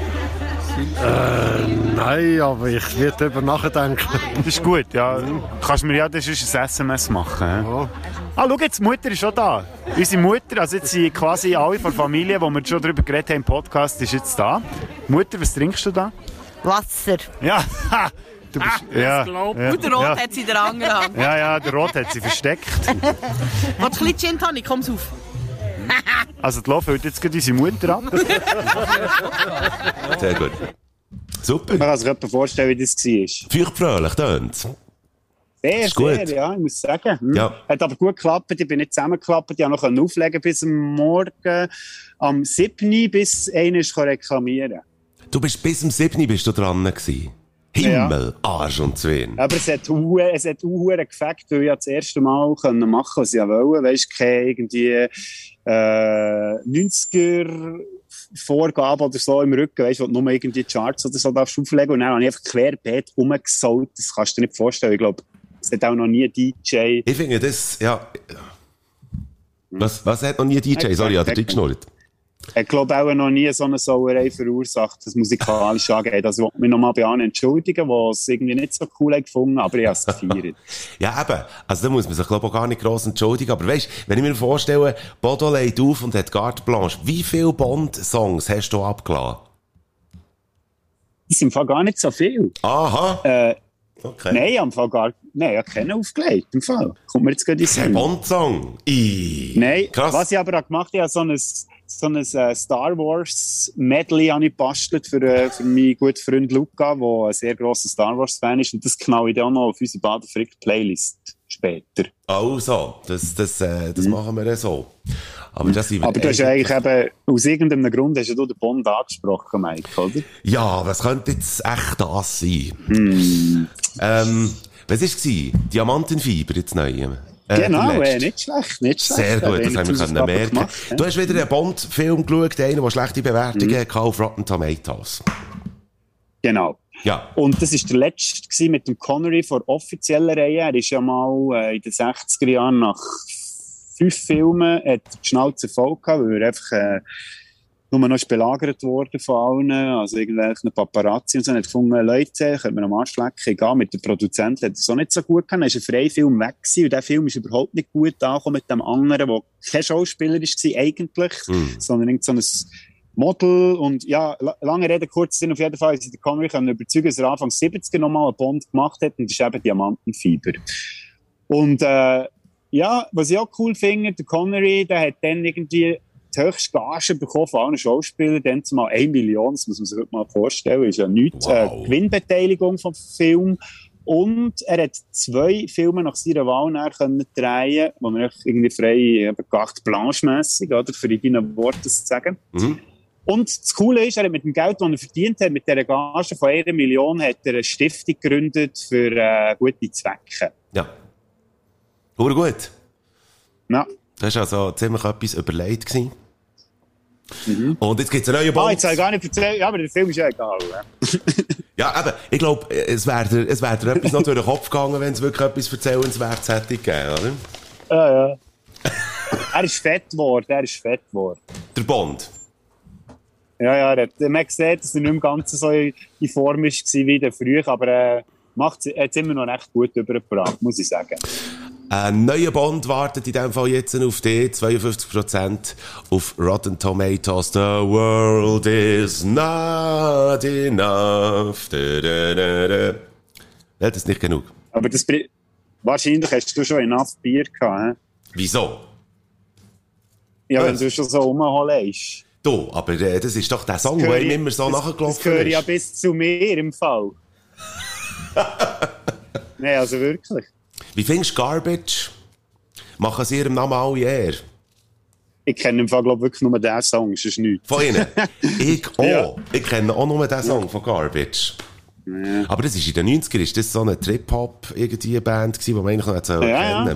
Speaker 9: Äh, nein, aber ich werde darüber nachdenken.
Speaker 1: Das ist gut, ja. Kannst mir ja das ist ein SMS machen. Ja. Ah, schau jetzt, die Mutter ist schon da. Unsere Mutter, also jetzt sind quasi alle von der Familie, wo wir schon darüber geredet haben im Podcast, ist jetzt da. Mutter, was trinkst du da?
Speaker 2: Wasser.
Speaker 1: Ja, du bist... ja, ja,
Speaker 2: Und der Rot
Speaker 1: ja.
Speaker 2: hat sie in der anderen Hand.
Speaker 1: Ja, ja, der Rot hat sie versteckt.
Speaker 2: Willst du ein bisschen Gin Tonic? Komm's auf.
Speaker 1: Also, die Lo füllt jetzt gerade unsere Mutter ab.
Speaker 3: Sehr gut. Super.
Speaker 1: Man kann sich etwa vorstellen, wie das war.
Speaker 3: Feuchtfröhlich, tönt's.
Speaker 1: Sehr,
Speaker 3: Ist gut.
Speaker 1: sehr, ja, ich muss sagen. Hm.
Speaker 3: Ja.
Speaker 1: Hat aber gut geklappt. Ich bin nicht zusammengeklappt. Ich konnte noch auflegen bis am Morgen. Am 7. bis einer reklamieren.
Speaker 3: Du bist bis zum 7. bist du dran gewesen. Himmel, Arsch und Zwirn.
Speaker 1: Aber es hat hu- es hat weil ich ja das erste Mal können machen, was ich ja wollte. Weisst, keine irgendwie, äh, 90er Vorgabe oder so im Rücken, weisst, wo du nur irgendwie Charts oder so darfst auflegen. Und dann habe ich einfach querbeet rumgesaut. Das kannst du dir nicht vorstellen. Ich glaube, es hat auch noch nie ein DJ.
Speaker 3: Ich finde das, ja. Was, was hat noch nie DJ? Sorry, hat er dich geschnurrt?
Speaker 1: Ich glaube auch noch nie so eine Sauerei verursacht, das musikalisch angeht. Also, ich will mich nochmal bei allen entschuldigen, die es irgendwie nicht so cool gefunden aber ich habe es gefeiert.
Speaker 3: Ja, eben. Also, da muss man sich, glaube ich, auch gar nicht gross entschuldigen. Aber weißt, wenn ich mir vorstelle, Bodo legt auf und hat Carte Blanche, wie viele Bond-Songs hast du abgelassen?
Speaker 1: Das sind im Fall gar nicht so viel.
Speaker 3: Aha.
Speaker 1: Äh,
Speaker 3: Okay.
Speaker 1: Nein, am Fall gar nein, ich habe keinen aufgelegt. Im Fall. Kommt mir jetzt gerade in Sinn.
Speaker 3: Bond-Song?
Speaker 1: Nein,
Speaker 3: Krass.
Speaker 1: was ich aber auch gemacht habe, ich habe so ein, so ein äh, Star Wars Medley habe ich gebastelt für, äh, für meinen guten Freund Luca, der ein sehr grosser Star Wars Fan ist. Und das knall ich dann auch noch auf unsere Badenfrick Playlist später.
Speaker 3: Also, das, das, äh, das machen wir ja so. Aber das
Speaker 1: Aber du hast ja eigentlich eben, aus irgendeinem Grund hast ja du den Bond angesprochen, Mike, oder?
Speaker 3: Ja, was könnte jetzt echt das sein?
Speaker 1: Hm.
Speaker 3: Ähm, was war es? Diamantenfieber jetzt neu? Äh,
Speaker 1: genau, äh, nicht schlecht, nicht schlecht.
Speaker 3: Sehr gut, das haben wir können merken.
Speaker 1: Gemacht.
Speaker 3: Du hast wieder einen Bond-Film geschaut, einen, der schlechte Bewertungen
Speaker 1: Mhm.
Speaker 3: hatte auf Rotten Tomatoes.
Speaker 1: Genau.
Speaker 3: Ja.
Speaker 1: Und das war der letzte mit dem Connery vor offizieller Reihe. Er ist ja mal äh, in den 60er Jahren nach fünf Filmen hat die Schnauze voll gehabt, weil er einfach äh, nur noch belagert worden von allen, also irgendwelchen Paparazzi und so. Und hat gefunden, Leute, können wir am Arsch lecken, egal, mit dem Produzenten hat es auch nicht so gut gehabt. Dann ist ein Freifilm weg gewesen und der Film ist überhaupt nicht gut angekommen mit dem anderen, der kein Schauspieler war eigentlich,
Speaker 3: Mhm.
Speaker 1: sondern irgend so ein Model und ja, la- lange Rede, kurz Sinn, auf jeden Fall ist der Connery können überzeugen, dass er Anfang 70er nochmal einen Bond gemacht hat und das ist eben Diamantenfieber. Und äh, ja, was ich auch cool finde, der Connery, der hat dann irgendwie die höchste Gage bekommen von allen Schauspielern, dann zumal 1 Million, das muss man sich heute mal vorstellen, ist ja nichts, äh, Gewinnbeteiligung vom Film. Und er hat zwei Filme nach seiner Wahl können drehen, wo echt irgendwie frei, carte blanche-mässig, oder, für in deinen Worten zu sagen.
Speaker 3: Mhm.
Speaker 1: Und das Coole ist, er hat mit dem Geld, das er verdient hat, mit dieser Gage von einer Million, hat er eine Stiftung gegründet für äh, gute Zwecke.
Speaker 3: Ja. Hure gut.
Speaker 1: Ja.
Speaker 3: Das war also ziemlich etwas überlegt. Gewesen. Und jetzt gibt es einen neuen
Speaker 1: Ah,
Speaker 3: Bond.
Speaker 1: jetzt habe ich gar nicht erzählt, ja, aber der Film ist ja egal. Ja.
Speaker 3: Ja, eben, ich glaube, es wäre dir, es wär dir etwas noch durch den Kopf gegangen, wenn es wirklich etwas Erzählenswertes hätte gegeben, oder?
Speaker 1: Ja, ja. er ist fett geworden, er ist fett geworden.
Speaker 3: Der Bond.
Speaker 1: Ja, ja, er hat, man gesehen, dass er nicht im Ganzen so in Form war wie der früher, aber äh, macht, hat es immer noch recht gut übergebracht, muss ich sagen.
Speaker 3: Ein neuer Bond wartet in dem Fall jetzt auf die 52% auf Rotten Tomatoes. The world is not enough. Da, da, da, da. Ja, das ist nicht genug.
Speaker 1: Aber das, wahrscheinlich hast du schon enough Bier gehabt, hä?
Speaker 3: Wieso?
Speaker 1: Ja, wenn
Speaker 3: Was?
Speaker 1: du schon so rumholst.
Speaker 3: Du, aber äh, das ist doch der Song, der ihm immer so nachgelaufen
Speaker 1: Das gehört
Speaker 3: ist.
Speaker 1: ja bis zu mir im Fall. Nein, also wirklich.
Speaker 3: Wie findest du Garbage? Machen sie ihrem Namen alle eher?
Speaker 1: Ich kenne im Fall, glaube wirklich nur diesen Song, es ist nichts.
Speaker 3: Von ihnen? ich auch.
Speaker 1: Ja.
Speaker 3: Ich kenne auch nur den Song von Garbage. Aber das ist in den 90er, ist das so eine Trip-Hop irgendwie Band gewesen, die man eigentlich noch nicht so
Speaker 1: Ja,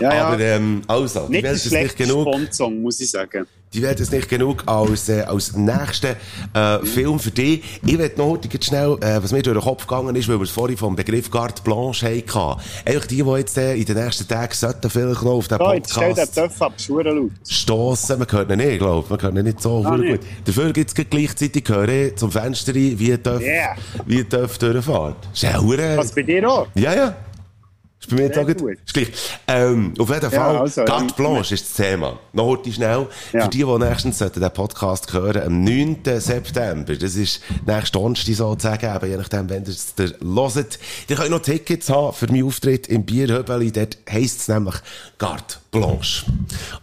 Speaker 1: ja. Ja, ja.
Speaker 3: Aber ähm, also, die
Speaker 1: Nicht der
Speaker 3: werden es nicht genug.
Speaker 1: Bond-Song, muss ich sagen.
Speaker 3: Die werden es nicht genug als, äh, als nächsten äh, Film für dich. Ich will noch heute schnell, äh, was mir durch den Kopf gegangen ist, weil wir es vorhin vom Begriff Carte Blanche hatten. Einfach die, die jetzt äh, in den nächsten Tagen sollten vielleicht noch auf den
Speaker 1: So, jetzt stell den
Speaker 3: Podcast
Speaker 1: Töpf ab, laut.
Speaker 3: stossen. Man hört ihn nicht, glaube ich. Man hört ihn nicht so
Speaker 1: Ah, nicht.
Speaker 3: gut. Dafür gibt es gleichzeitig höre ich zum Fenster rein, wie Töpf,
Speaker 1: Yeah.
Speaker 3: wie Töpf durchfährt. Ist ja
Speaker 1: Was bei dir auch?
Speaker 3: Ja, ja. Ist bei mir jetzt auch gut. Ist gleich. Ähm, auf jeden
Speaker 1: Ja,
Speaker 3: Fall,
Speaker 1: also,
Speaker 3: Carte
Speaker 1: ähm,
Speaker 3: Blanche ist das Thema. Noch heute schnell.
Speaker 1: Ja.
Speaker 3: Für die, die nächstens sollten den Podcast hören, am 9. September, das ist nächste Donnerstag sozusagen, eben, je nachdem, wenn ihr es hört. Ihr könnt noch Tickets haben für meinen Auftritt im Bierhöbeli. Dort heisst es nämlich Carte Blanche.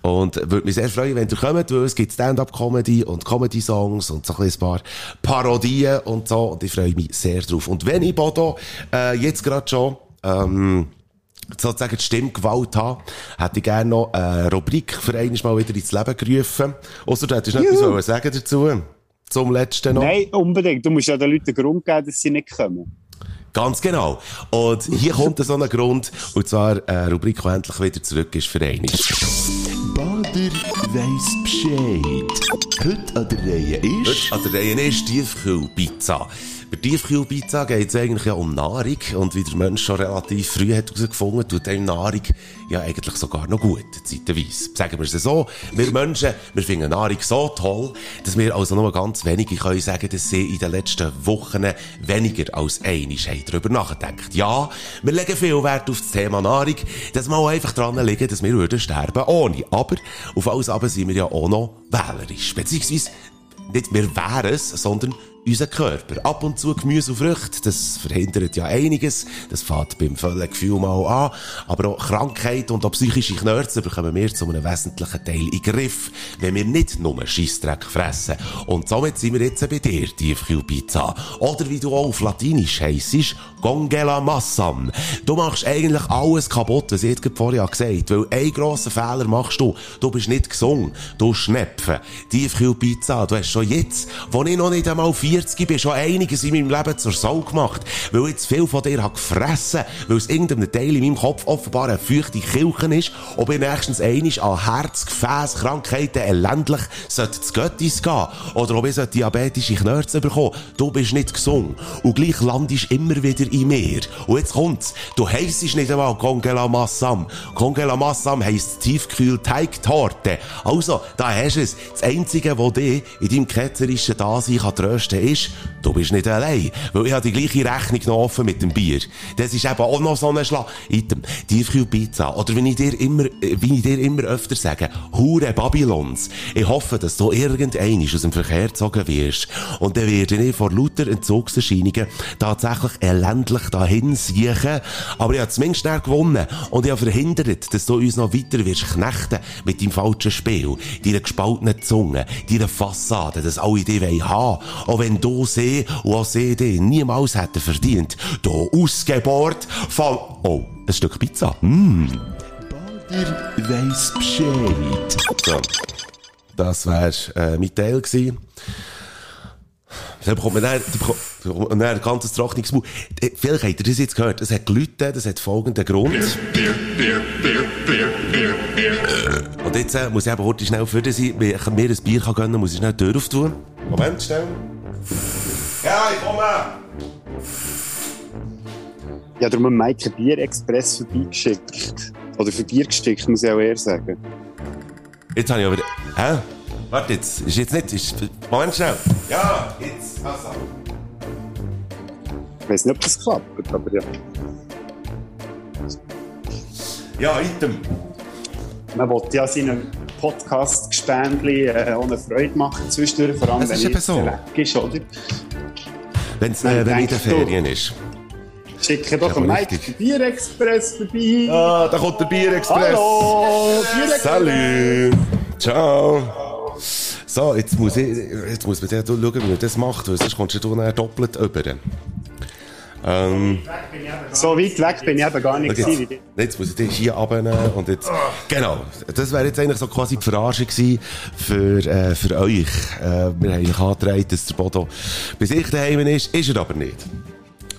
Speaker 3: Und würde mich sehr freuen, wenn ihr kommt, weil es gibt Stand-Up-Comedy und Comedy-Songs und so ein paar Parodien und so. Und ich freue mich sehr drauf. Und wenn ich Bodo äh, jetzt gerade schon ähm, sozusagen die Stimmgewalt haben, hätte ich gerne noch eine Rubrik für einmal mal wieder ins Leben gerufen. Ausser du hättest noch etwas wollen sagen dazu. Zum letzten noch.
Speaker 1: Nein, unbedingt. Du musst ja den Leuten den Grund geben, dass sie nicht kommen.
Speaker 3: Ganz genau. Und hier kommt so ein Grund, und zwar eine Rubrik, die endlich wieder zurück ist für einmal.
Speaker 4: Bader weiss Bescheid. Heute an der Reihe ist...
Speaker 3: Heute an der Reihe ist Tiefkühlpizza. Bei Tiefkühlpizza geht es eigentlich ja um Nahrung und wie der Mensch schon relativ früh hat herausgefunden, tut einem Nahrung ja eigentlich sogar noch gut, zeitweise. Sagen wir es so, wir Menschen, wir finden Nahrung so toll, dass wir also nur ganz wenige können sagen, dass sie in den letzten Wochen weniger als einig haben darüber nachgedacht. Ja, wir legen viel Wert auf das Thema Nahrung, dass wir auch einfach dran liegen, dass wir würden sterben ohne. Aber auf alles aber sind wir ja auch noch wählerisch. Beziehungsweise nicht wir wären es, sondern unser Körper. Ab und zu Gemüse und Früchte, das verhindert ja einiges. Das fängt beim vollen Gefühl mal an. Aber auch Krankheit und auch psychische Knörze bekommen wir zu einem wesentlichen Teil in Griff, wenn wir nicht nur Scheissdreck fressen. Und somit sind wir jetzt bei dir, Tiefkühlpizza. Oder wie du auch auf Latinisch heissest, Gongela Massam. Du machst eigentlich alles kaputt, was ich jetzt vorher gesagt habe. Weil einen grossen Fehler machst du. Du bist nicht gesund. Du Schnepfen. Tiefkühlpizza, du hast schon jetzt, wo ich noch nicht einmal 40 bin, schon einiges in meinem Leben zur Sau gemacht. Weil zu viel von dir habe gefressen, weil es irgendeinem Teil in meinem Kopf offenbar eine feuchte Kilchen ist, ob ich nächstens einisch an Herz, Gefäß, Krankheiten elendlich sollte zu Göttis gehen. Oder ob ich diabetische Knörze bekommen. Du bist nicht gesund. Und gleich landest immer wieder in mir. Und jetzt kommt's. Du heissest nicht einmal Congela Massam. Congela Massam heisst Tiefkühl-Teigtorte. Also, da hast du es. Das Einzige, was dich in deinem ketzerischen Dasein kann trösten ist, du bist nicht allein. Weil ich habe die gleiche Rechnung noch offen mit dem Bier. Das ist eben auch noch so ein Schlag. Item, Tiefkühlpizza. Oder wie ich dir immer, äh, wie ich dir immer öfter sage, Hure Babylons. Ich hoffe, dass du irgendein aus dem Verkehr gezogen wirst. Und dann werde ich vor lauter Entzugserscheinungen tatsächlich elendlich dahin siechen. Aber ich habe zumindest schnell gewonnen. Und ich habe verhindert, dass du uns noch weiter wirst knechten mit deinem falschen Spiel, deiner gespaltenen Zunge, deiner Fassade, dass alle haben wollen. Wenn du sie und auch sie dich niemals hätten verdient. Du ausgebohrt von... Oh, ein Stück Pizza. Mm.
Speaker 4: Bader weiss Bescheid.
Speaker 3: So. Das wär äh, mein Teil gewesen. Dann bekommt man dann, dann dann ein ganzes trockenes Maul. Äh, Vielleicht habt ihr das jetzt gehört. Das hat gelitten, das hat folgenden Grund. Und jetzt äh, muss ich eben heute schnell für sein, wenn ich mir ein Bier kann gönnen muss ich schnell die Tür auftun. Moment, schnell. Ja, ich komme!
Speaker 1: Ja, darum haben Mike einen Bier-Express vorbeigeschickt. Oder für Bier geschickt, muss ich auch eher sagen.
Speaker 3: Jetzt habe ich aber... Hä? Warte jetzt. Ist jetzt nicht... Ist, Moment, schnell. Ja, jetzt. Also.
Speaker 1: Ich weiß nicht, ob das klappt, aber ja.
Speaker 3: Ja, Item.
Speaker 1: Man will ja seinen Podcast-Gespendli äh, ohne Freude machen zwischendurch, vor allem
Speaker 3: Das
Speaker 1: wenn es
Speaker 3: so.
Speaker 1: weg ist, oder?
Speaker 3: Wenn's, äh, wenn in den
Speaker 1: denkst du?
Speaker 3: Ferien ist.
Speaker 1: Schicke doch einen Mike den Bier-Express vorbei.
Speaker 3: Ah, da kommt der Bierexpress.
Speaker 1: Hallo, Bier-Express.
Speaker 3: Salut. Ciao. So, jetzt muss, ich, jetzt muss man ja schauen, wie man das macht, weil sonst kommst du doppelt über. Ähm,
Speaker 1: So weit weg bin ich eben gar nicht
Speaker 3: schau
Speaker 1: gewesen.
Speaker 3: jetzt, jetzt muss ich dich hier abnehmen und jetzt... Genau, das wäre jetzt eigentlich so quasi die Verarschung gewesen für, äh, für euch. Äh, wir haben eigentlich angetragen, dass der Bodo bei sich daheim ist, ist er aber nicht.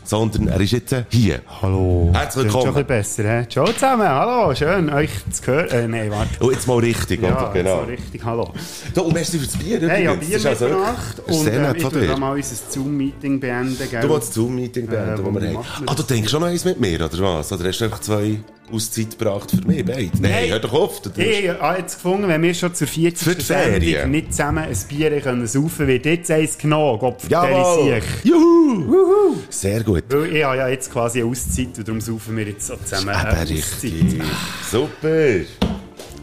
Speaker 3: Sondern er ist jetzt hier.
Speaker 10: Hallo.
Speaker 3: Herzlich
Speaker 10: Klingt schon ein
Speaker 3: willkommen.
Speaker 10: bisschen besser, hä? Ciao zusammen, hallo, schön, euch zu hören. Äh, nein, warte.
Speaker 3: Und jetzt mal richtig,
Speaker 10: Ja,
Speaker 3: oder? Genau.
Speaker 10: so richtig, hallo.
Speaker 3: Du, und merci für das Bier
Speaker 10: Hey, ja. Bier
Speaker 3: also
Speaker 10: mitgebracht
Speaker 3: wirklich-
Speaker 10: und äh, ich da mal unser Zoom-Meeting beenden, gell?
Speaker 3: Du willst das Zoom-Meeting beenden,
Speaker 10: Äh,
Speaker 3: wo wir haben. Ah, du denkst schon noch eins mit mir, oder was? Oder hast du einfach zwei Auszeit gebracht für mich, beide? Nein,
Speaker 10: Nein.
Speaker 3: hör doch auf.
Speaker 10: Ich habe jetzt gefunden, wenn wir schon zur 40.
Speaker 3: Für die Ferien.
Speaker 10: Sendung nicht zusammen ein Bier können saufen, wird jetzt eins genommen, Gott vertelle ich.
Speaker 3: Juhu! Sehr gut.
Speaker 10: Weil ich habe ja jetzt quasi eine Auszeit und darum saufen wir jetzt so zusammen eine
Speaker 3: richtig. Super.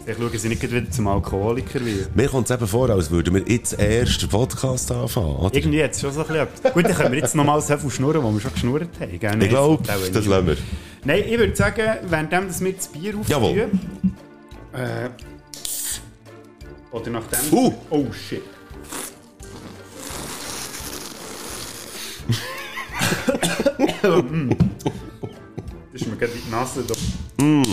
Speaker 10: Ich schaue, ich nicht wieder zum Alkoholiker werde.
Speaker 3: Mir kommt es eben vor, als würden wir jetzt erst den Podcast anfangen, oder?
Speaker 10: Irgendwie jetzt schon so ein bisschen. Gut, dann können wir jetzt nochmal so viel schnurren, wo wir schon geschnurrt haben. Gell?
Speaker 3: Ich glaube, das lassen wir.
Speaker 10: Nein, ich würde sagen, währenddem dass wir das Bier
Speaker 3: Jawohl.
Speaker 10: aufführen. Äh, oder nachdem.
Speaker 3: Uh.
Speaker 10: Oh shit. Mm. das ist mir gerade in die Nase da.
Speaker 3: Mm.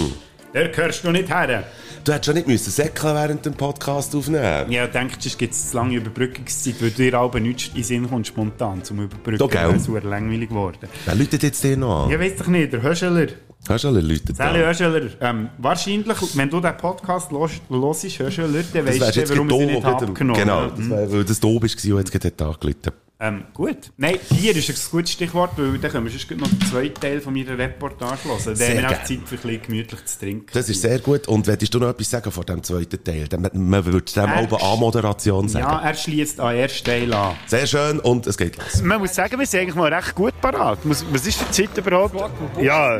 Speaker 10: Der gehörst du nicht her.
Speaker 3: Du hättest schon nicht müssen säckeln während dem Podcast aufnehmen
Speaker 10: Ja, denkst du, es gibt zu lange Überbrückungszeit, weil dir aber nichts in den Sinn kommt, spontan zum Überbrücken.
Speaker 3: Da, gell?
Speaker 10: Das ist langweilig geworden.
Speaker 3: Wer läutet jetzt dir noch an?
Speaker 10: Ja, weiss doch nicht, der Höscheler.
Speaker 3: Hast du alle Leute
Speaker 10: Sally Öscheler, ähm, wahrscheinlich, wenn du den Podcast hörst, hörst Öscheler, dann weißt du, warum
Speaker 3: gerade
Speaker 10: nicht
Speaker 3: da,
Speaker 10: abgenommen
Speaker 3: Genau, wär, weil das du bist gewesen, und jetzt gerade den Tag gelitten.
Speaker 10: Ähm, gut. Nein, Bier ist ein gutes Stichwort, weil dann können wir sonst noch den zweiten Teil von meiner Reportage hören. Dann haben wir auch. Zeit für ein bisschen gemütlich zu trinken.
Speaker 3: Das ist sehr gut. Und würdest du noch etwas sagen vor dem zweiten Teil? Dann- Man würde dem auch eine Anmoderation sagen.
Speaker 10: Ja, er schließt an ersten Teil an.
Speaker 3: Sehr schön und es geht los.
Speaker 10: Man muss sagen, wir sind eigentlich mal recht gut parat. Was was ist für die Zeit überhaupt? Ja,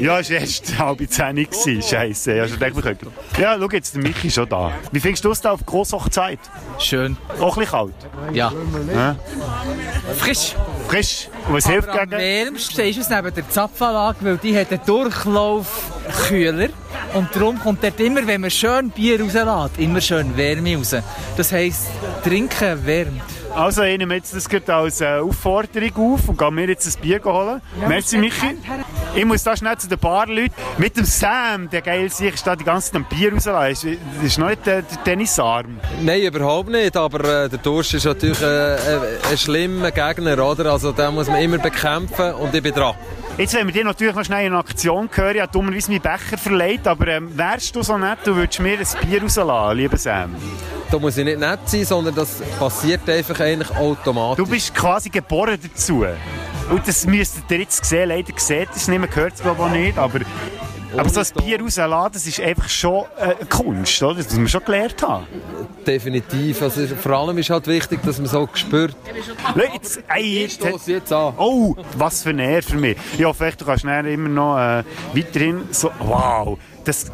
Speaker 10: ja, es war erst halb zehn gewesen. Scheisse. Ja, schon gedacht, ja, schau jetzt, der Michi ist schon da. Wie findest du es da auf Grosshochzeit?
Speaker 8: Schön.
Speaker 10: Auch ein bisschen kalt?
Speaker 8: Ja.
Speaker 10: Ja.
Speaker 8: Frisch.
Speaker 10: Frisch. Und was hilft
Speaker 8: Aber am
Speaker 10: gegen?
Speaker 8: wärmsten ist es neben der Zapfanlage, weil die hat einen Durchlaufkühler. Und darum kommt dort immer, wenn man schön Bier rauslässt, immer schön Wärme raus. Das heisst, trinken wärmt.
Speaker 10: Also, ich nehme jetzt das gerade als äh, Aufforderung auf und gehe mir jetzt ein Bier holen. Merci, Michi. Ich muss da schnell zu den Barleuten. Mit dem Sam, der geil sich ist da die ganze Zeit am Bier rauslassen. Das ist noch nicht der, der Tennisarm.
Speaker 11: Nein, überhaupt nicht. Aber äh, der Durst ist natürlich äh, äh, ein schlimmer Gegner, oder? Also den muss man immer bekämpfen und ich bin dran.
Speaker 10: Jetzt wollen wir dir natürlich noch schnell in Aktion hören. Ich habe dummerweise meinen Becher verleiht, aber ähm, wärst du so nett, du würdest mir ein Bier rauslassen, lieber Sam?
Speaker 11: Da muss ich nicht nett sein, sondern das passiert einfach eigentlich automatisch.
Speaker 10: Du bist quasi geboren dazu. Und das müsstet ihr jetzt sehen. Leider seht ihr es nicht, man hört es glaube ich auch nicht, aber... Aber so ein Bier rauslassen, das ist einfach schon äh, eine Kunst, oder? Das muss man schon gelernt haben.
Speaker 11: Definitiv. Also, vor allem ist halt wichtig, dass man so spürt.
Speaker 10: Schau, Jetzt, ey, jetzt,
Speaker 11: jetzt an.
Speaker 10: Oh, was für ein Ehr für mich. Ich hoffe, echt, du kannst nachher immer noch äh, weiterhin so... Wow, das...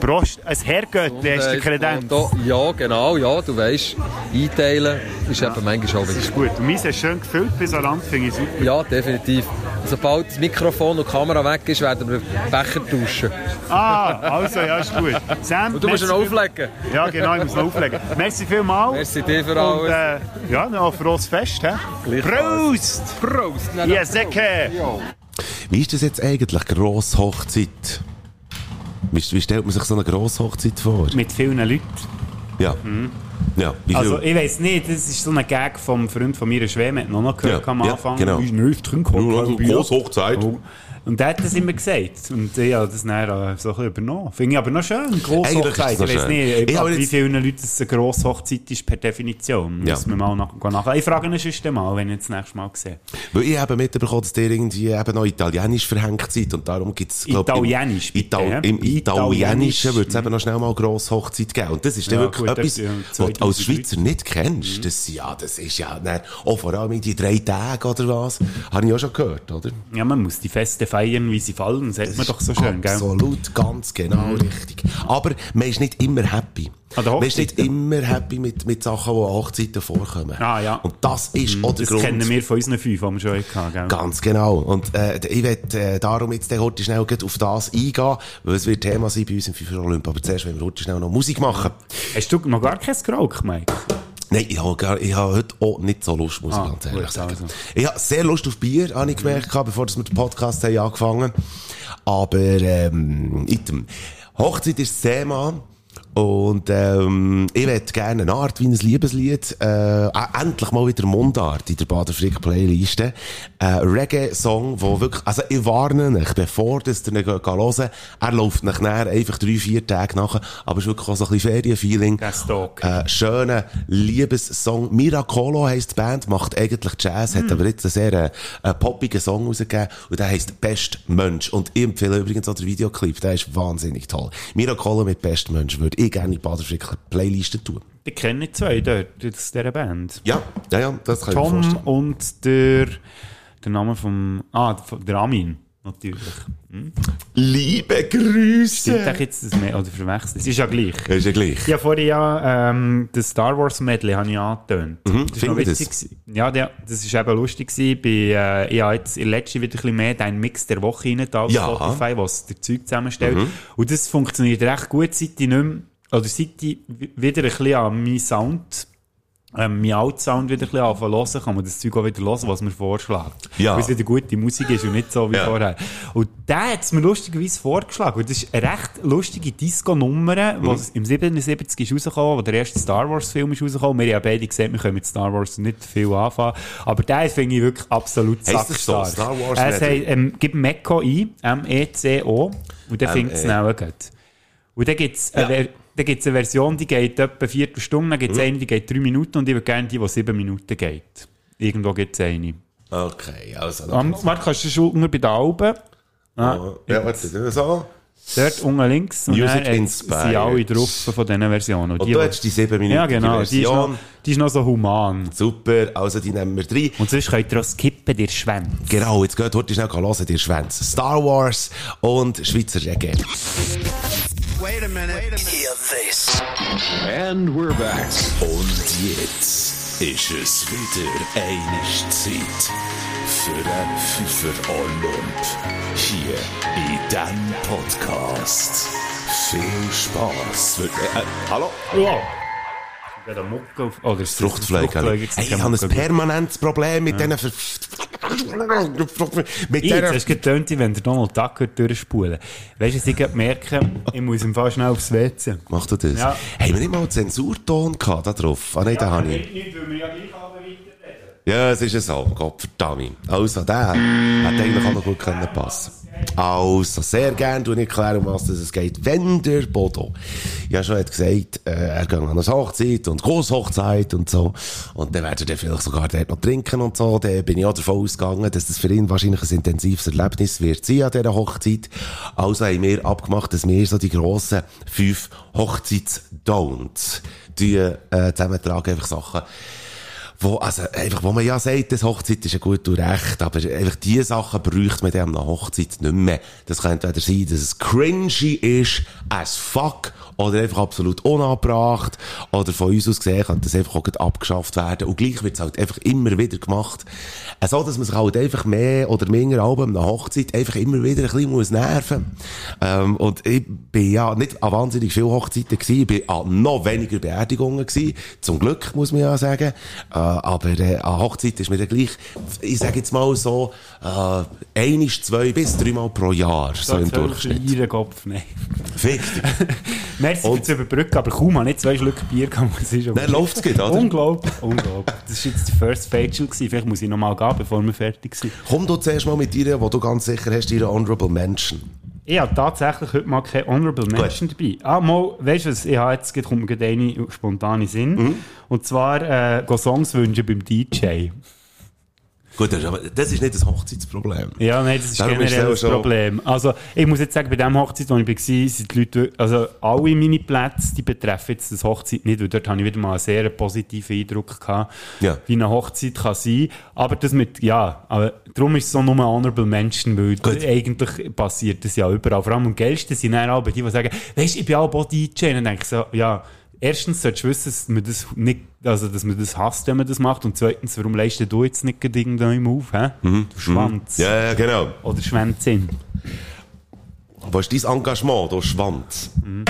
Speaker 10: Prost, ein Herrgöttli hast du Kredenz.
Speaker 11: Ja, genau, ja, du weißt, einteilen ist eben manchmal auch
Speaker 10: Das
Speaker 11: wichtig.
Speaker 10: ist gut. Und meins ist schön gefüllt bis an Rand, finde ich super.
Speaker 11: Ja, definitiv. Sobald das Mikrofon und die Kamera weg ist, werden wir Becher tauschen.
Speaker 10: Ah, also, ja, ist gut. Sam,
Speaker 11: Und du musst ihn auflegen.
Speaker 10: viel- Ja, genau, ich muss ihn auflegen. Merci vielmals.
Speaker 11: Merci dir für
Speaker 10: Und,
Speaker 11: alles.
Speaker 10: äh, ja, noch ein frohes Fest. He? Prost!
Speaker 11: Prost!
Speaker 10: Ja, Säcke!
Speaker 3: Wie ist das jetzt eigentlich, Grosshochzeit? Wie, wie stellt man sich so eine Grosshochzeit vor?
Speaker 10: Mit vielen Leuten.
Speaker 3: Ja. Ja, wie viel?
Speaker 10: Also, ich weiß nicht, das ist so ein Gag vom Freund von mir, Schwem, hat noch, noch gehört
Speaker 3: Ja,
Speaker 10: am
Speaker 3: ja,
Speaker 10: Anfang.
Speaker 3: genau.
Speaker 10: Wie neu trinken
Speaker 3: Ja, also Grosshochzeit.
Speaker 10: Und der hat das immer gesagt. Und ich habe das dann so ein übernommen. Finde ich aber noch schön. Grosshochzeit. Ich weiß nicht,
Speaker 3: Ich
Speaker 10: ab wie vielen Leuten es eine Grosshochzeit ist per Definition.
Speaker 3: Ja.
Speaker 10: Muss man mal nach, gehen nach. Ich frage ihn sonst mal, wenn ich das nächste Mal sehe.
Speaker 3: Weil ich habe mitbekommen, dass ihr irgendwie eben noch Italienisch verhängt seid und darum gibt es,
Speaker 10: Italienisch,
Speaker 3: im, Ital im Italienischen
Speaker 10: Italienisch.
Speaker 3: wird es eben noch schnell mal Grosshochzeit geben. Und das ist dann
Speaker 10: Ja,
Speaker 3: wirklich
Speaker 10: gut,
Speaker 3: etwas,
Speaker 10: ja,
Speaker 3: was du als
Speaker 10: 2000
Speaker 3: Schweizer nicht kennst. Das, ja, das ist ja dann, auch vor allem in die drei Tage oder was, habe ich auch schon gehört, oder?
Speaker 10: Ja, man muss die Feste feiern, wie sie fallen, sagt man doch so schön, gell?
Speaker 3: Absolut, ganz genau richtig. Aber man ist nicht immer happy. Man ist nicht immer happy mit, mit Sachen, die an Hochzeiten vorkommen.
Speaker 10: Ah, ja.
Speaker 3: Und das ist auch der
Speaker 10: Das
Speaker 3: Grund.
Speaker 10: kennen wir von unseren fünf, die wir schon hatten, gell?
Speaker 3: Ganz genau. Und äh, ich werde äh, darum jetzt heute schnell auf das eingehen, weil es wird Thema sein bei uns im FIFA Olymp. Aber zuerst wollen wir heute schnell noch Musik machen.
Speaker 10: Hast du noch gar kein geraucht, Mike?
Speaker 3: Nein, ich habe, gar, ich habe heute auch nicht so Lust, muss ich
Speaker 10: Ah,
Speaker 3: ganz ehrlich
Speaker 10: gut,
Speaker 3: sagen.
Speaker 10: also.
Speaker 3: Ich habe sehr Lust auf Bier, habe ich gemerkt, gehabt, bevor wir den Podcast haben angefangen Aber, ähm, item. Hochzeit ist das Thema. Und ähm, ich hätte gerne eine Art wie ein Liebeslied, äh, äh, endlich mal wieder Mundart in der Bader Frick Playliste. Äh, Reggae-Song, wo wirklich, also ich warne euch, bevor das ihr ihn geht hören, er läuft nach näher einfach drei, vier Tage nachher, aber es ist wirklich auch so ein bisschen Ferienfeeling. Äh, schöner Liebessong. Miracolo heisst die Band, macht eigentlich Jazz, hat aber jetzt einen sehr äh, äh, poppigen Song rausgegeben und der heisst Best Mensch. Und ich empfehle übrigens auch den Videoclip, der ist wahnsinnig toll. Miracolo mit Best Mensch würde ich gerne in die Bader Frick Playliste tun.
Speaker 10: Ich kenne zwei dort aus dieser Band.
Speaker 3: Ja, ja, ja, das kann ich mir
Speaker 10: Tom
Speaker 3: vorstellen.
Speaker 10: und der, der Name vom, ah, der Amin, natürlich. Hm?
Speaker 3: Liebe Grüße!
Speaker 10: Euch jetzt das mehr, oder verwechselt? Es ist ja gleich.
Speaker 3: Ist ja gleich.
Speaker 10: Ja, vorher ja, ähm, das Star Wars Medley habe ich angetönt.
Speaker 3: Mhm,
Speaker 10: das ist
Speaker 3: finde
Speaker 10: witzig.
Speaker 3: das.
Speaker 10: Ja, der, das ist eben lustig gewesen. Bei, äh, ich habe jetzt in letzter wieder ein bisschen mehr deinen Mix der Woche rein, da auf
Speaker 3: Ja.
Speaker 10: Spotify, was der Zeug zusammenstellt.
Speaker 3: Mhm.
Speaker 10: Und das funktioniert recht gut, seit ich nicht mehr, oder seit ich wieder ein bisschen an meinen Sound ähm, mein Alt-Sound wieder ein bisschen anfangen zu hören, kann man das Zeug auch wieder hören, was mir vorschlägt.
Speaker 3: Ja.
Speaker 10: Weil es wieder gute Musik ist und nicht so wie
Speaker 3: Ja.
Speaker 10: vorher. Und der hat es mir lustigerweise vorgeschlagen. Und das ist eine recht lustige Disco-Nummer,
Speaker 3: Mhm.
Speaker 10: die im 77 ist rausgekommen, wo der erste Star Wars-Film ist rausgekommen. Wir haben ja beide gesagt, wir können mit Star Wars nicht viel anfangen. Aber der finde ich wirklich absolut
Speaker 3: das so?
Speaker 10: sackstark.
Speaker 3: Star Wars
Speaker 10: Es heisst, ähm, gib Mecco ein, M-E-C-O, und dann findet es gut. Und dann gibt es
Speaker 3: Ja.
Speaker 10: Dann gibt's eine Version, die geht etwa eine Viertelstunde, dann gibt es
Speaker 3: Mhm.
Speaker 10: eine, die geht drei Minuten und ich würde gerne die, die sieben Minuten geht. Irgendwo gibt es eine.
Speaker 3: Okay, also.
Speaker 10: Am, warte, kannst du schon unten bei den Alben? Ah,
Speaker 3: Ja, warte, so.
Speaker 10: Dort unten links. Und
Speaker 3: Music
Speaker 10: dann
Speaker 3: Inspired.
Speaker 10: sind alle drauf von diesen Versionen.
Speaker 3: Und du hast die sieben Minuten
Speaker 10: Ja, genau. Die ist, noch,
Speaker 3: Version.
Speaker 10: die ist noch so human.
Speaker 3: Super, also die nehmen wir rein.
Speaker 10: Und sonst könnt ihr auch skippen, ihr Schwänze.
Speaker 3: Genau, jetzt geht heute schnell hören, ihr Schwänze. Star Wars und Schweizer Reggae.
Speaker 12: Wait a minute. Hear this. And we're back.
Speaker 4: Und jetzt ist es wieder eine Zeit für den Pfeifer Olymp. Hier in diesem Podcast. Viel Spaß. Äh, hallo?
Speaker 10: Ja. Ja, der Mucke auf... Oh, das
Speaker 3: Fruchtfleisch.
Speaker 10: Fruchtfleisch,
Speaker 3: Hey,
Speaker 10: jetzt
Speaker 3: ich habe ein permanentes Problem mit
Speaker 10: Ja.
Speaker 3: diesen Ver... mit
Speaker 10: Ich,
Speaker 3: dieser...
Speaker 10: das ist getönt, wenn der Donald Duck hört durchspulen. Weißt du, ich merke, ich muss im Fall schnell aufs WC.
Speaker 3: Mach du das?
Speaker 10: Ja.
Speaker 3: Haben wir nicht mal einen Zensurton gehabt da drauf? Ah, nein, den habe ich.
Speaker 10: Nicht, weil wir ja gleich weiterreden.
Speaker 3: Ja, es ist ja so. Gott verdammt. Also, der hätte eigentlich auch noch gut können passen Also, sehr gerne tue ich erklären, um was es geht. Wenn der Bodo ja schon hat gesagt, äh, er geht an eine Hochzeit und Großhochzeit und so, und dann wird er vielleicht sogar dort noch trinken und so, dann bin ich auch davon ausgegangen, dass das für ihn wahrscheinlich ein intensives Erlebnis wird sein an dieser Hochzeit. Also haben wir abgemacht, dass wir so die grossen fünf Hochzeits-Don'ts äh, zusammentragen, einfach Sachen, wo, also, einfach, wo man ja sagt, das Hochzeit ist ja gut und recht, aber einfach die Sachen bräuchte man dann an Hochzeit nicht mehr. Das kann entweder sein, dass es cringy ist, as fuck, oder einfach absolut unangebracht, oder von uns aus gesehen kann das einfach auch abgeschafft werden, und gleich wird es halt einfach immer wieder gemacht. Äh, So, dass man sich halt einfach mehr oder weniger an einer Hochzeit einfach immer wieder ein bisschen muss nerven. Ähm, und ich bin ja nicht an wahnsinnig vielen Hochzeiten gewesen, ich bin an noch weniger Beerdigungen gewesen, zum Glück, muss man ja sagen. Äh, aber äh, an Hochzeit ist mir dann gleich, ich sage jetzt mal so, äh, einisch, zwei bis dreimal pro Jahr, so im Durchschnitt.
Speaker 10: Ihren Kopf, nein.
Speaker 3: Fick
Speaker 10: Merci für zu überbrücken, aber kaum habe ich zwei Schluck Bier gehabt, muss ich schon.
Speaker 3: Dann läuft's gut, oder?
Speaker 10: Unglaublich, unglaublich. Das war jetzt die First Facial, vielleicht muss ich noch mal gehen, bevor wir fertig sind.
Speaker 3: Komm du zuerst mal mit dir, wo du ganz sicher hast, ihre Honorable Mention.
Speaker 10: Ich habe tatsächlich heute mal keine Honorable Mention dabei. Ah, mal, weißt du was, ich habe jetzt, kommt mir gerade eine spontane Sinn.
Speaker 3: Mhm.
Speaker 10: Und zwar, äh, Songs wünschen beim DJ.
Speaker 3: Gut, aber das ist nicht das Hochzeitsproblem.
Speaker 10: Ja, nein, das ist
Speaker 3: Darum
Speaker 10: generell das Problem. Also, ich muss jetzt sagen, bei dem Hochzeit, wo ich war, sind die Leute, also alle meine Plätze, die betreffen jetzt das Hochzeit nicht, weil dort habe ich wieder mal einen sehr positiven Eindruck gehabt,
Speaker 3: Ja.
Speaker 10: wie eine Hochzeit kann sein. Aber das mit, ja, aber darum ist es so nur Honorable Mention, weil eigentlich passiert das ja überall. Vor allem am geilsten sind dann auch die, die sagen, weisst, ich bin auch DJ. Und dann denke ich so, ja, erstens solltest du wissen, dass man das nicht, also, dass man das hasst, wenn man das macht. Und zweitens, warum leistest du jetzt nicht irgendeinem auf, hä?
Speaker 3: Mhm.
Speaker 10: Du Schwanz.
Speaker 3: Ja, ja, genau.
Speaker 10: Oder Schwänzin.
Speaker 3: Wo ist dein Engagement, du Schwanz?
Speaker 10: Mhm.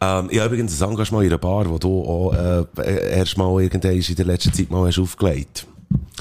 Speaker 3: Ähm, ich habe übrigens ein Engagement in einer Bar, wo du auch äh, erst mal irgendwann in der letzten Zeit mal hast aufgelegt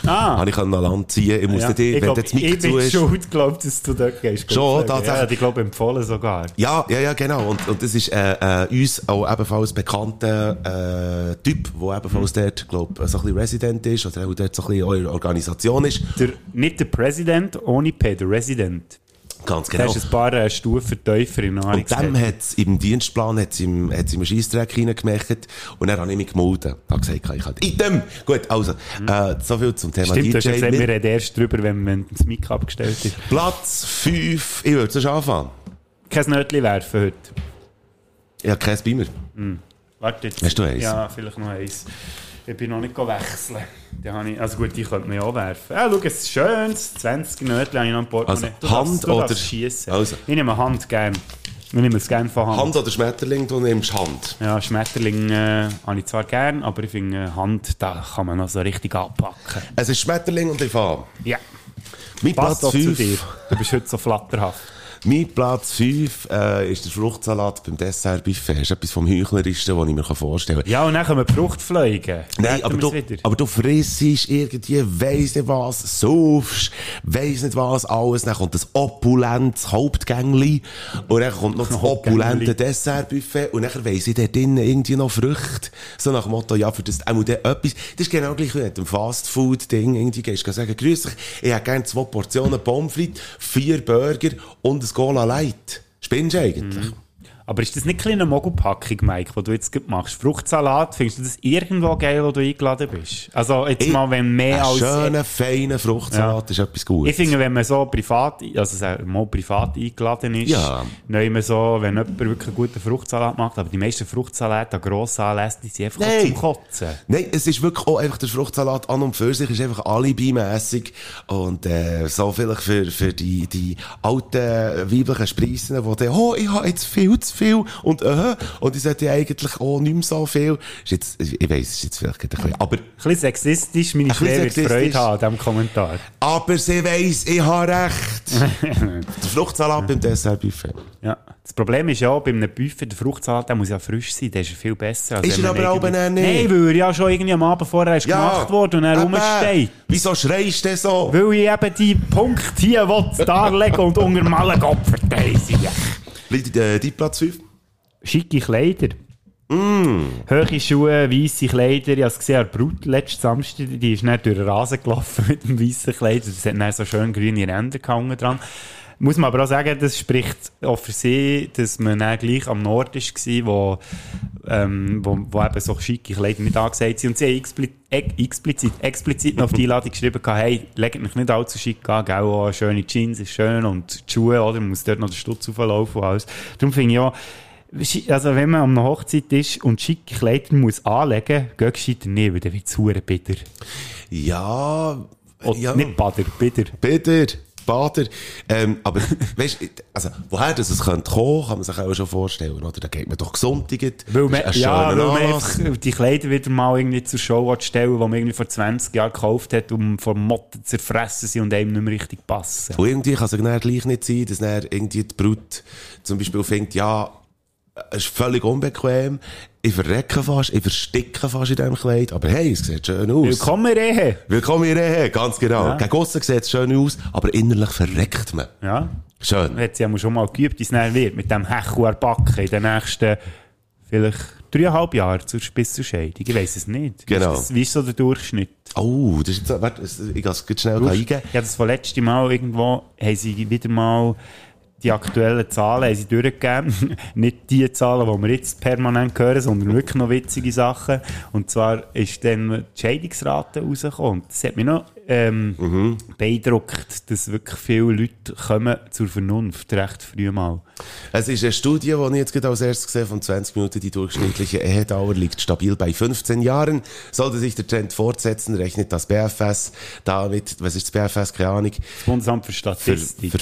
Speaker 10: Ah.
Speaker 3: Habe ich an Land ziehen. Ich muss
Speaker 10: Ja,
Speaker 3: dir,
Speaker 10: ich
Speaker 3: wenn
Speaker 10: glaub,
Speaker 3: das Mikro
Speaker 10: ich
Speaker 3: zu
Speaker 10: bin
Speaker 3: ist.
Speaker 10: schuld, glaub, dass du dort gehst.
Speaker 3: Schon, tatsächlich.
Speaker 10: Ja, ich glaube, empfohlen sogar.
Speaker 3: Ja, ja, ja, genau. Und, und das ist äh, äh, uns auch ebenfalls bekannter äh, Typ, der ebenfalls dort, glaub, so ein bisschen Resident ist oder auch dort so ein bisschen eure Organisation ist.
Speaker 10: Der, nicht der Präsident, ohne P, der Resident.
Speaker 3: Ganz genau.
Speaker 10: ist ein paar äh, Stufen tiefer in
Speaker 3: Und
Speaker 10: Nahrungskette.
Speaker 3: dem hat's im Dienstplan hat's im, hat's im Scheissdreck reingemerkt. Und dann habe ich mich gemeldet. Habe gesagt, ich kann in dem. Gut, also, äh, so viel zum Thema
Speaker 10: Mhm. Stimmt,
Speaker 3: DJ.
Speaker 10: ja gesagt, wir reden erst drüber, wenn, wenn das Mic abgestellt ist.
Speaker 3: Platz 5. Ich würde schon anfangen.
Speaker 10: Kein Nötchen werfen heute.
Speaker 3: Habe kein Beamer.
Speaker 10: Hm. Warte jetzt.
Speaker 3: Hast du eins?
Speaker 10: Ja, vielleicht noch eins. Ich bin noch nicht wechseln. Die habe ich, also gut, die könnte man ja auch werfen. Ja, schau, es ist schön. 20 Nötchen habe ich noch im Portemonnaie.
Speaker 3: Also, Hand
Speaker 10: darfst
Speaker 3: oder-
Speaker 10: schießen.
Speaker 3: Also.
Speaker 10: Ich nehme Hand gern. Ich nehme es gerne von Hand.
Speaker 3: Hand oder Schmetterling, du nimmst Hand.
Speaker 10: Ja, Schmetterling äh, habe ich zwar gern, aber ich finde äh, Hand, da kann man noch so richtig anpacken.
Speaker 3: Es ist Schmetterling und ich fahre.
Speaker 10: Ja.
Speaker 3: Mein
Speaker 10: Passt
Speaker 3: Platz
Speaker 10: auch zu
Speaker 3: 5.
Speaker 10: dir. Du bist heute so flatterhaft.
Speaker 3: Mein Platz 5 äh, ist der Fruchtsalat beim Dessertbuffet. Das ist etwas vom Heuchlerischsten, was ich mir vorstellen kann.
Speaker 10: Ja, und dann kommen die Fruchtfliegen.
Speaker 3: Nein, aber du, aber du frissst irgendwie, weiss nicht was, saufst, weiss nicht was, alles. Dann kommt das opulentes Hauptgängli. Und dann kommt noch das opulente Dessertbuffet. Und dann weiss ich dort drinnen irgendwie noch Früchte. So nach dem Motto, ja, für das, auch der etwas. Das ist genau gleich wie mit dem Fastfood-Ding. Irgendwie gehst du sagen, grüß dich, ich hätte gerne zwei Portionen Pommes frites, vier Burger und ein Cola Light. Spinnst du eigentlich?
Speaker 10: Aber ist das nicht eine Mogelpackung, Mike, die du jetzt machst? Fruchtsalat, findest du das irgendwo geil, wo du eingeladen bist? Also jetzt
Speaker 3: Ich-
Speaker 10: mal, wenn mehr
Speaker 3: Ein
Speaker 10: als...
Speaker 3: schöner, feiner Fruchtsalat ist etwas Gutes.
Speaker 10: Ich finde, wenn man so privat, also mal privat eingeladen ist,
Speaker 3: Ja.
Speaker 10: man so, wenn jemand wirklich einen guten Fruchtsalat macht, aber die meisten Fruchtsalate an grossen Anlässen, die sind einfach
Speaker 3: Nein.
Speaker 10: zum Kotzen.
Speaker 3: Nein, es ist wirklich auch einfach der Fruchtsalat an und für sich ist einfach alibimässig und äh, so vielleicht für, für die, die alten weiblichen Spreisen, die dann, oh, ich habe jetzt viel zu viel und äh, und ich sollte eigentlich auch nicht mehr so viel. Ist jetzt, ich weiss, ist jetzt vielleicht ein bisschen, aber,
Speaker 10: Ein bisschen sexistisch, meine Frau wird Freude haben an diesem Kommentar.
Speaker 3: aber sie weiss, ich habe recht. der Fruchtsalat beim Dessertbuffet.
Speaker 10: Ja. Das Problem ist ja, bei einem Buffet, der Fruchtsalat, der muss ja frisch sein, der ist ja viel besser. als
Speaker 3: Ist er aber auch nicht.
Speaker 10: Nein, weil er ja schon irgendwie am Abend vorher ist gemacht worden und er rumsteht.
Speaker 3: Wieso schreist du denn so?
Speaker 10: Weil ich eben die Punkte hier darlegen und unter dem Kopf verteidigen.
Speaker 3: Liegt äh, dein Platz 5?
Speaker 10: Schicke Kleider. Hohe Schuhe, weisse Kleider. Ich habe es gesehen, Brut letzten Samstag. Die ist nicht durch den Rasen gelaufen mit dem weißen Kleid. Das hat dann so schön grüne Ränder gehangen dran. Muss man aber auch sagen, das spricht auch für sie, dass man dann gleich am Nord war, wo, ähm, wo, wo eben so schicke Kleider nicht angesagt sind. Und sie haben expli ex explizit, explizit noch auf die Einladung geschrieben, hey, legt mich nicht allzu schick an, gell, auch schöne Jeans ist schön und die Schuhe, oder, man muss dort noch den Stutz auflaufen und alles. Darum finde ich auch, Also, wenn man an einer Hochzeit ist und schicke Kleider muss anlegen, geh gescheiter nicht, weil dann wird es bitter.
Speaker 3: Ja,
Speaker 10: Oder
Speaker 3: ja.
Speaker 10: nicht Bader, bitter.
Speaker 3: Bitter, Bader. Ähm, aber weißt, also, woher das es könnte kommen, kann man sich auch schon vorstellen, oder? Da geht man doch gesundigt.
Speaker 10: Weil man, ja, weil man einfach die Kleider wieder mal irgendwie zur Show stellen, die man irgendwie vor 20 Jahren gekauft hat, um von Motten zu zerfressen sind und einem nicht mehr richtig passen.
Speaker 3: Und irgendwie kann es dann gleich nicht sein, dass dann irgendwie die Brut zum Beispiel findet, ja, es ist völlig unbequem, ich verrecke fast, ich versticke fast in diesem Kleid, aber hey, es sieht schön aus.
Speaker 10: Willkommen in der Ehe.
Speaker 3: Willkommen in der Ehe, ganz genau.
Speaker 10: Ja.
Speaker 3: Gegen aussen sieht es schön aus, aber innerlich verreckt man.
Speaker 10: Ja.
Speaker 3: Schön.
Speaker 10: Hat sie ja schon mal geübt, wie es dann wird, mit dem Hechu erbacken in den nächsten, vielleicht dreieinhalb Jahren zur, bis zur Scheidung. Ich weiss es nicht. Wie
Speaker 3: Genau.
Speaker 10: ist das- Wie ist so der Durchschnitt?
Speaker 3: Oh, das ist jetzt, warte, ich kann es schnell eingeben.
Speaker 10: Ja, das von letztem Mal irgendwo haben sie wieder mal die aktuellen Zahlen haben sie durchgegeben. Nicht die Zahlen, die wir jetzt permanent hören, sondern wirklich noch witzige Sachen. Und zwar ist dann die Scheidungsrate rausgekommen. Das hat mich noch ähm,
Speaker 3: Mhm.
Speaker 10: beeindruckt, dass wirklich viele Leute kommen zur Vernunft, recht früh mal.
Speaker 3: Es ist eine Studie, die ich jetzt gerade als erstes gesehen von 20 Minuten. Die durchschnittliche Ehedauer liegt stabil bei 15 Jahren. Sollte sich der Trend fortsetzen, rechnet das BFS damit, was ist das BFS, keine Ahnung,
Speaker 10: Das Bundesamt für
Speaker 3: für,
Speaker 10: Statistik.
Speaker 3: für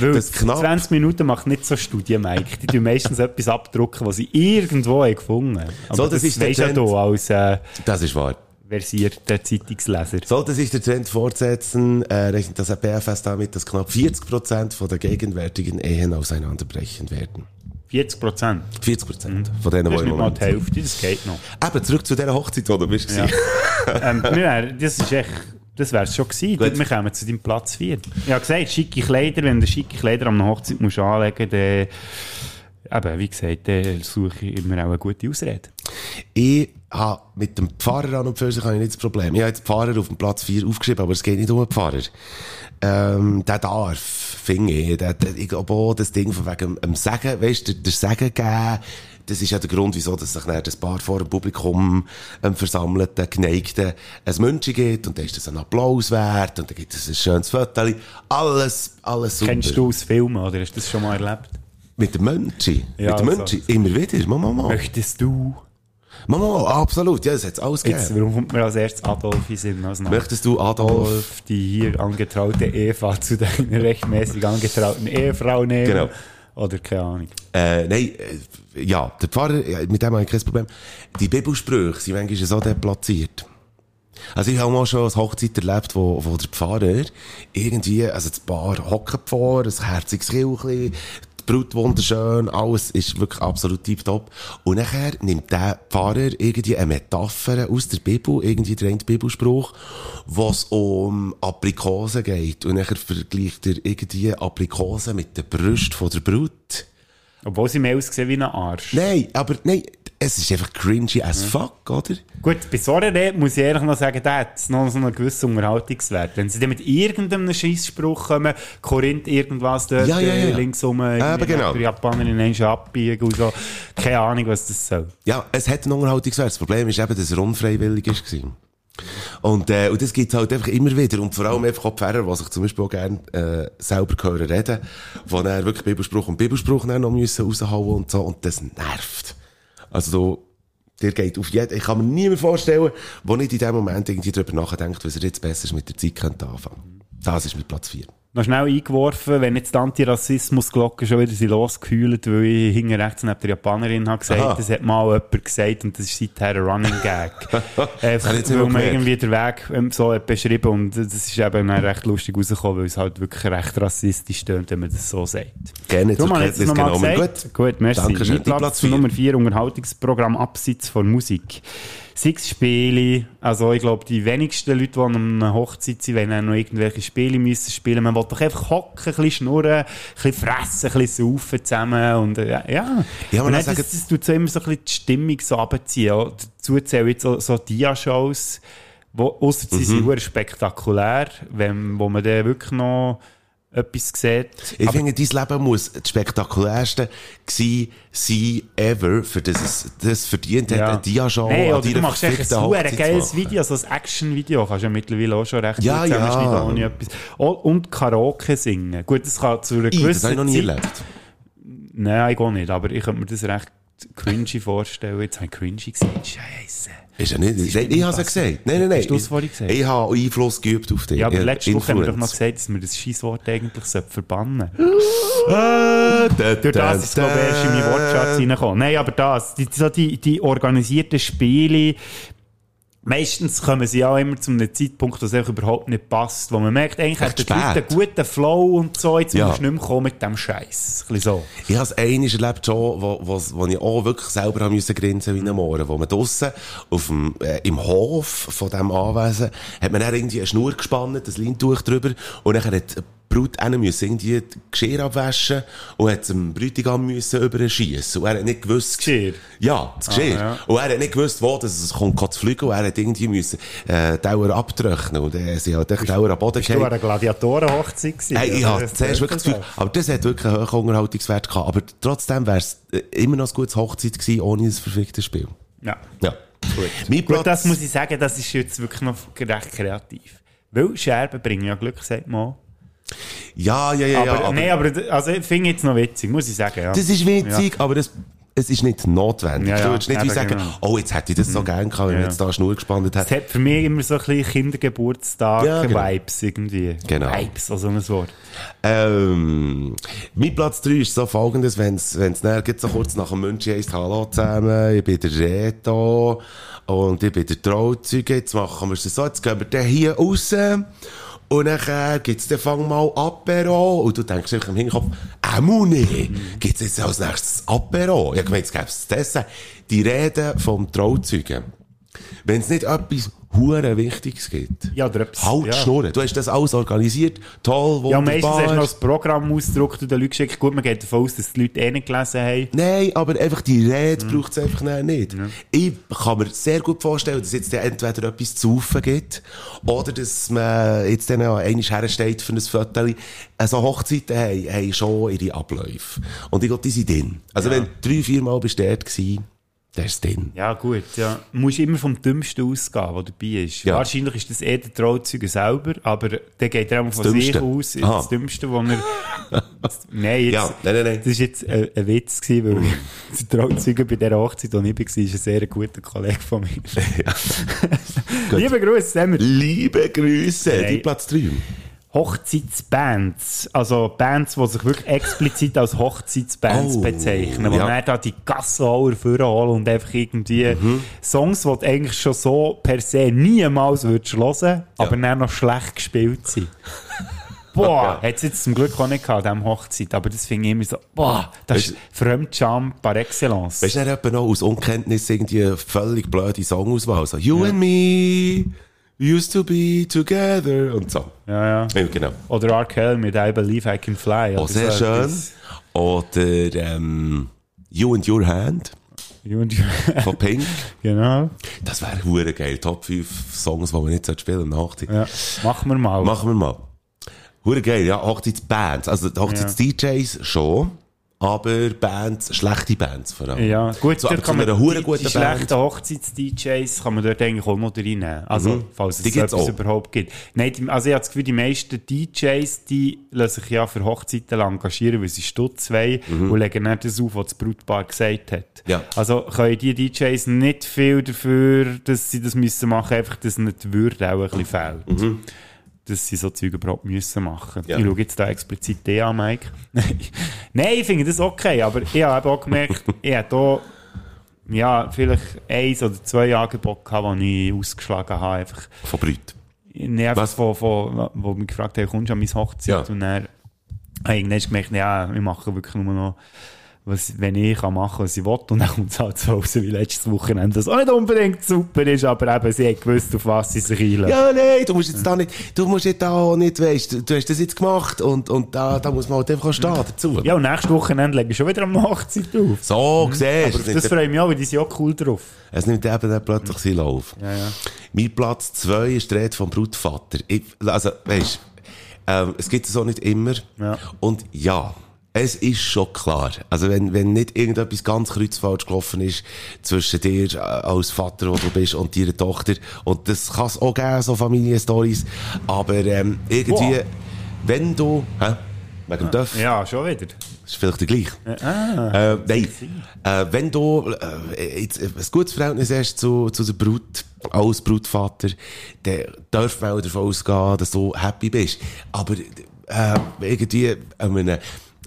Speaker 10: Weil
Speaker 3: das knapp
Speaker 10: 20 Minuten macht nicht so Studien, Mike. Die tun meistens etwas abdrucken, was sie irgendwo haben gefunden haben. Aber
Speaker 3: So, das
Speaker 10: das
Speaker 3: ist der Trend.
Speaker 10: als äh,
Speaker 3: Das ist wahr.
Speaker 10: Versierter Zeitungsleser.
Speaker 3: Sollte sich der Trend fortsetzen, äh, rechnet das BFS damit, dass knapp 40 Prozent von der gegenwärtigen Ehen auseinanderbrechen werden.
Speaker 10: 40 Prozent.
Speaker 3: 40 Prozent von denen,
Speaker 10: Das ist nicht mal die Hälfte, das geht noch.
Speaker 3: Eben, zurück zu dieser Hochzeit, wo du bist.
Speaker 10: Ja. ähm, wär- das ist echt, das wär's schon gewesen.
Speaker 3: Gut.
Speaker 10: Wir kommen zu deinem Platz 4. Ich habe gesagt, schicke Kleider, wenn du schicke Kleider am Hochzeit musst anlegen dann, eben, wie gesagt, dann suche ich immer auch eine gute Ausrede.
Speaker 3: Ich habe mit dem Pfarrer an und für sich habe ich nicht das Problem. Ich habe jetzt Pfarrer auf dem Platz 4 aufgeschrieben, aber es geht nicht um den Pfarrer. Ähm, der darf, finde ich, der, der, ich glaube auch das Ding von wegen dem Sagen, weißt du, der, der Sagen geben, das ist ja der Grund, wieso dass sich dann das Paar vor dem Publikum ähm, versammelten, geneigten ein München gibt und dann ist das ein Applaus wert und dann gibt es ein schönes Foto. Alles, alles super.
Speaker 10: Kennst du aus Filmen, oder hast du das schon mal erlebt?
Speaker 3: Mit dem Mönchi?
Speaker 10: Ja,
Speaker 3: mit dem
Speaker 10: also-
Speaker 3: Mönchi? Immer wieder? Mama, Mama.
Speaker 10: Möchtest du?
Speaker 3: Mama, absolut. Ja, das hat es alles gegeben.
Speaker 10: Jetzt, warum kommt mir als erstes Adolf in den Sinn? Als Name?
Speaker 3: Möchtest du Adolf?
Speaker 10: Adolf, die hier angetraute Eva zu deiner rechtmäßig angetrauten Ehefrau nehmen?
Speaker 3: Genau.
Speaker 10: Oder keine Ahnung.
Speaker 3: Äh, nein, äh, ja, der Pfarrer, ja, mit dem habe ich kein Problem. Die Bibelsprüche sind manchmal so deplatziert. Also ich habe mal schon eine Hochzeit erlebt, wo, wo der Pfarrer irgendwie, also das Paar hockt vor, ein herziges Kirchli, die Brut wunderschön, alles ist wirklich absolut tiptop. Und nachher nimmt der Pfarrer irgendwie eine Metapher aus der Bibel, irgendwie der Bibelspruch, wo es um Aprikosen geht. Und nachher vergleicht er irgendwie Aprikosen mit der Brust von der Brut.
Speaker 10: Obwohl sie mehr aussehen wie ein Arsch.
Speaker 3: Nein, aber nein, es ist einfach cringy as fuck, oder?
Speaker 10: Gut, bei so einer Rede muss ich ehrlich noch sagen, da hat es noch so einen gewissen Unterhaltungswert. Wenn sie dann mit irgendeinem Scheissspruch kommen, Korinth irgendwas dort
Speaker 3: Ja, ja, ja.
Speaker 10: linksum,
Speaker 3: Eben
Speaker 10: irgendwie
Speaker 3: genau.
Speaker 10: der Japanerin einmal abbiegen und so. Keine Ahnung, was das soll.
Speaker 3: Ja, es hat einen Unterhaltungswert. Das Problem ist eben, dass er unfreiwillig war. Und, äh, und das gibt's halt einfach immer wieder. Und vor allem einfach auch Pfarrer, die sich zum Beispiel auch gerne äh, selber hören reden, wo dann wirklich Bibelspruch und Bibelspruch dann noch müssen raushauen und so. Und das nervt. Also so, der geht auf jeden, ich kann mir nie mehr vorstellen, wo nicht in dem Moment irgendwie darüber nachdenkt, was er jetzt besser mit der Zeit könnte anfangen. Das ist mit Platz 4.
Speaker 10: Noch schnell eingeworfen, wenn jetzt die Antirassismus-Glocke schon wieder sind losgekühlt, weil ich hinten rechts neben der Japanerin habe gesagt,
Speaker 3: Aha.
Speaker 10: das hat mal jemand gesagt und das ist seither ein Running Gag. Einfach,
Speaker 3: nicht
Speaker 10: weil man
Speaker 3: gemerkt.
Speaker 10: irgendwie den Weg ähm, so hat beschrieben und das ist eben recht lustig rausgekommen, weil es halt wirklich recht rassistisch tönt, wenn man das so sagt.
Speaker 3: Gerne zur Kenntnis genommen.
Speaker 10: gesagt. Gut, merci.
Speaker 3: Dankeschön.
Speaker 10: Mein Platz. Nummer 4, Unterhaltungsprogramm abseits von Musik. Sechs Spiele, also ich glaube, die wenigsten Leute, die an einer Hochzeit sind, wenn noch irgendwelche Spiele müssen spielen, man will doch einfach hocken, ein bisschen schnurren, ein bisschen fressen, ein bisschen saufen zusammen und äh, ja.
Speaker 3: Ja,
Speaker 10: und dann, das, das tut so immer so ein bisschen die Stimmung so runterziehen. Auch Dazu zählen jetzt so, so Dia-Shows, wo, ausser sie
Speaker 3: Mhm.
Speaker 10: sind spektakulär, wenn, wo man dann wirklich noch etwas sieht.
Speaker 3: Ich
Speaker 10: Aber-
Speaker 3: finde, dein Leben muss das spektakulärste gewesen sein ever, für das es das verdient hat, eine Dia-Show
Speaker 10: Nein,
Speaker 3: an
Speaker 10: oder du machst echt ein super geiles. Video, so ein Action-Video, kannst du ja mittlerweile auch schon recht
Speaker 3: Ja,
Speaker 10: gut
Speaker 3: ja.
Speaker 10: ohne etwas. Oh, und Karaoke singen. Gut, das kann zu einer gewissen
Speaker 3: das habe ich noch nie
Speaker 10: Zeit-
Speaker 3: erlebt.
Speaker 10: Nein, ich auch nicht, aber ich könnte mir das recht cringy vorstellen. Jetzt habe ich cringy gesagt, scheisse.
Speaker 3: Ist ja nicht,
Speaker 10: ist
Speaker 3: ich habe es ja gesagt. Nein, nein, nein.
Speaker 10: Hast du es vorhin gesagt?
Speaker 3: Ich habe Einfluss geübt auf dich.
Speaker 10: Ja, aber
Speaker 3: Ich-
Speaker 10: letzte Woche haben wir doch noch gesagt, dass wir das Scheisswort eigentlich sollten verbannen
Speaker 3: da,
Speaker 10: Durch das ist glaube ich, erst in meinen Wortschatz reingekommen. Nein, aber das, die, so die, die organisierten Spiele, meistens kommen sie auch immer zu einem Zeitpunkt, wo es überhaupt nicht passt, wo man merkt, eigentlich hat die Leute einen guten Flow und so, jetzt
Speaker 3: Ja.
Speaker 10: musst du nicht mehr kommen mit dem Scheiß. So.
Speaker 3: Ich habe es einmal erlebt schon, wo, wo, wo ich auch wirklich selber haben müssen grinsen wie ein Mohren, wo man draussen auf dem, äh, im Hof von diesem Anwesen, hat man dann irgendwie eine Schnur gespannt, ein Leintuch drüber, und dann hat Brut müssen irgendwie die Geschirr abwaschen und hat dem Bräutigam müssen überschiessen. Und er hat nicht gewusst...
Speaker 10: Geschirr?
Speaker 3: Ja, das Geschirr.
Speaker 10: Ah, ja.
Speaker 3: Und er hat nicht gewusst, wo das es kommt, zu fliegen, und er hat irgendwie müssen, äh, Dauer abtrocknen, und äh, sie hat echt Dauer am Boden
Speaker 10: Bist du an einer Gladiatorenhochzeit gewesen?
Speaker 3: Hey, ich habe zuerst wirklich das Gefühl, aber das hat wirklich einen hohen Unterhaltungswert gehabt. Aber trotzdem wäre es äh, immer noch ein gutes Hochzeit gewesen, ohne ein verficktes Spiel.
Speaker 10: Ja.
Speaker 3: Ja.
Speaker 10: Gut.
Speaker 3: Mein
Speaker 10: Gut,
Speaker 3: Platz-
Speaker 10: das muss ich sagen, das ist jetzt wirklich noch recht kreativ. Weil Scherben bringen ja Glück, sagt man.
Speaker 3: Ja, ja, ja,
Speaker 10: aber,
Speaker 3: ja. Aber
Speaker 10: Nein, aber also, ich finde jetzt noch witzig, muss ich sagen. Ja.
Speaker 3: das ist witzig, aber das, es ist nicht notwendig.
Speaker 10: Ja, ja.
Speaker 3: Du würdest nicht wie sagen,
Speaker 10: genau.
Speaker 3: oh, jetzt hätte ich das so gern gehabt, wenn
Speaker 10: Ja.
Speaker 3: man jetzt da Schnur gespannt
Speaker 10: Es
Speaker 3: hat.
Speaker 10: für mich immer so ein bisschen Kindergeburtstag-Vibes
Speaker 3: Ja,
Speaker 10: irgendwie.
Speaker 3: Genau.
Speaker 10: Vibes, also ein Wort.
Speaker 3: Ähm, mein Platz 3 ist so folgendes, wenn es näher geht, so kurz nach dem München heisst, hallo zusammen, ich bin der Reto und ich bin der Trauzeuge, jetzt machen wir es so, jetzt gehen wir hier raus und dann gibt's dann fang mal Apero und du denkst einfach im Hinterkopf, äh, Muni, gibt's jetzt als nächstes Apero? Ja, gemeint, es gäbe das Essen. Die Rede vom Trauzeugen. Wenn es nicht etwas hure Wichtiges gibt,
Speaker 10: Ja, oder etwas,
Speaker 3: halt
Speaker 10: ja.
Speaker 3: Schnurren. Du hast das alles organisiert, toll,
Speaker 10: Ja,
Speaker 3: wunderbar.
Speaker 10: meistens hast du noch das Programm ausgedruckt und den Leuten geschickt. Gut, man geht davon aus, dass die Leute eh nicht gelesen haben.
Speaker 3: Nein, aber einfach die Rede
Speaker 10: Mhm.
Speaker 3: braucht es einfach nicht. Ich kann mir sehr gut vorstellen, dass jetzt entweder etwas zu saufen gibt, oder dass man jetzt dann auch einmal hersteht für ein Foto. Also Hochzeiten haben, haben schon ihre Abläufe. Und ich glaube, die sind drin. Also
Speaker 10: Ja.
Speaker 3: wenn du drei, vier Mal bist du dort gewesen, dann ist drin.
Speaker 10: Ja, gut, ja. Du musst immer vom Dümmsten ausgehen, der dabei ist.
Speaker 3: Ja.
Speaker 10: Wahrscheinlich ist das eh der Trauzeuge selber, aber der geht auch von sich aus.
Speaker 3: Aha.
Speaker 10: Das Dümmste, wo er... nein, jetzt,
Speaker 3: Ja, nein, nein, nein.
Speaker 10: das ist jetzt ein, ein Witz gewesen, weil der Trauzeuge bei dieser Hochzeit, wo ich war, ist ein sehr guter Kollege von mir. Liebe Grüße, Semmer.
Speaker 3: Liebe Grüße,
Speaker 10: Nein.
Speaker 3: die Platz 3.
Speaker 10: Hochzeitsbands, also Bands, die sich wirklich explizit als Hochzeitsbands
Speaker 3: Oh,
Speaker 10: bezeichnen, wo
Speaker 3: ja.
Speaker 10: dann da die Gassenhauer vorholen und einfach irgendwie
Speaker 3: Mhm.
Speaker 10: Songs, die du eigentlich schon so per se niemals würdest hören, aber dann noch schlecht gespielt sind. Boah,
Speaker 3: Ja.
Speaker 10: hat es jetzt zum Glück auch nicht gehabt, an dieser Hochzeit, aber das finde ich immer so, boah, das
Speaker 3: Weißt
Speaker 10: ist Fremdscham par excellence.
Speaker 3: Weißt du, dann etwa noch aus Unkenntnis irgendwie völlig blöde Songauswahl. So, you and me used to be together und so.
Speaker 10: Ja, ja.
Speaker 3: Ja, genau.
Speaker 10: Oder R. Kelly mit I Believe I Can Fly.
Speaker 3: Oh, sehr
Speaker 10: so
Speaker 3: schön.
Speaker 10: etwas.
Speaker 3: Oder ähm, You and Your Hand
Speaker 10: You and Your-
Speaker 3: von Pink.
Speaker 10: genau.
Speaker 3: Das wäre hure geil. Top 5 Songs, die wir nicht spielen der Hochzeit.
Speaker 10: Ja. Machen wir mal.
Speaker 3: Machen wir mal. Hure geil, ja. Hochzeitsbands. Also Hochzeits-DJs schon, aber Bands, schlechte Bands vor allem.
Speaker 10: Ja, gut,
Speaker 3: so, aber zu einer
Speaker 10: die,
Speaker 3: hure
Speaker 10: die schlechten Hochzeits-DJs kann man dort eigentlich auch noch reinnehmen. Also,
Speaker 3: Mhm.
Speaker 10: falls es etwas
Speaker 3: auch.
Speaker 10: überhaupt gibt. Nein, die, also ich habe das Gefühl, die meisten DJs, die lassen sich ja für Hochzeiten engagieren, weil sie Stutz wollen
Speaker 3: Mhm.
Speaker 10: und legen nicht das auf, was das Brautpaar gesagt hat.
Speaker 3: Ja.
Speaker 10: Also können die DJs nicht viel dafür, dass sie das müssen machen, einfach, dass nicht die Würde auch ein bisschen fehlt. Dass sie so Zeug überhaupt müssen machen.
Speaker 3: Ja.
Speaker 10: Ich schaue jetzt da explizit den an, Mike. Nein, ich finde das okay, aber ich habe auch gemerkt, ich habe hier ja, vielleicht eins oder zwei Angebote gehabt, die ich ausgeschlagen habe. Einfach,
Speaker 3: Von Brüt.
Speaker 10: nee, einfach von, von, wo mich gefragt haben, kommst du an meine Hochzeit?
Speaker 3: Ja.
Speaker 10: Und dann habe ich gemerkt, ja, wir machen wirklich nur noch, was, wenn ich kann machen was ich will. Und dann kommt es halt so raus wie letztes Wochenende, das auch nicht unbedingt super ist, aber eben, sie hat gewusst, auf was sie sich einlassen.
Speaker 3: Ja, nein, du musst jetzt da nicht, du musst jetzt da auch nicht, weißt, du, du hast das jetzt gemacht und, und da, da muss man halt einfach stehen dazu.
Speaker 10: Ja, und nächstes Wochenende lege ich schon wieder am Hochzeit auf.
Speaker 3: So, siehst
Speaker 10: Aber das ich mich auch, weil die sind auch cool drauf.
Speaker 3: Es nimmt eben dann plötzlich seinen Lauf.
Speaker 10: Ja, ja.
Speaker 3: Mein Platz 2 ist die Rede vom Brutvater. Ich, also, weißt, ähm, es gibt es auch nicht immer.
Speaker 10: Ja.
Speaker 3: Und ja, es ist schon klar. Also, wenn, wenn nicht irgendetwas ganz kreuzfalsch gelaufen ist zwischen dir äh, als Vater, wo du bist, und deiner Tochter, und das kann es auch geben, so Familienstories, aber ähm, irgendwie,
Speaker 10: Wow.
Speaker 3: wenn du, hä? Wegen dem Döff?
Speaker 10: Ja, schon wieder.
Speaker 3: ist vielleicht der gleiche.
Speaker 10: Ah.
Speaker 3: Äh, nein, äh, wenn du äh, jetzt ein gutes Verhältnis hast zu, zu der Brut, als Brutvater, dann darf man auch davon ausgehen, dass du happy bist. Aber äh, irgendwie an einem,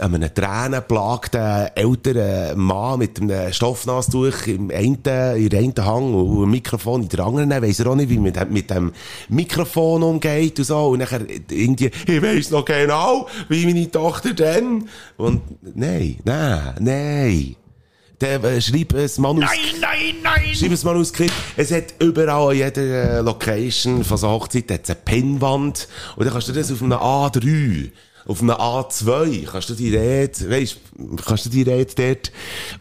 Speaker 3: einem tränenplagten älteren Mann mit einem Stoffnastuch im einen, in der einen Hang und einem Mikrofon in der anderen, weiss er auch nicht, wie man mit, dem Mikrofon umgeht und so. Und nachher irgendwie, ich weiss noch genau, wie meine Tochter dann. Und nein, nein, nein. Der, äh, schreib ein Manuskript.
Speaker 10: Nein, nein, nein!
Speaker 3: Schreib ein Manuskript. Es hat überall an jeder äh, Location von so Hochzeit hat's eine Pinnwand. Und dann kannst du das auf einem A3, auf einem A2, kannst du die Rede, weisst, kannst du die Rede dort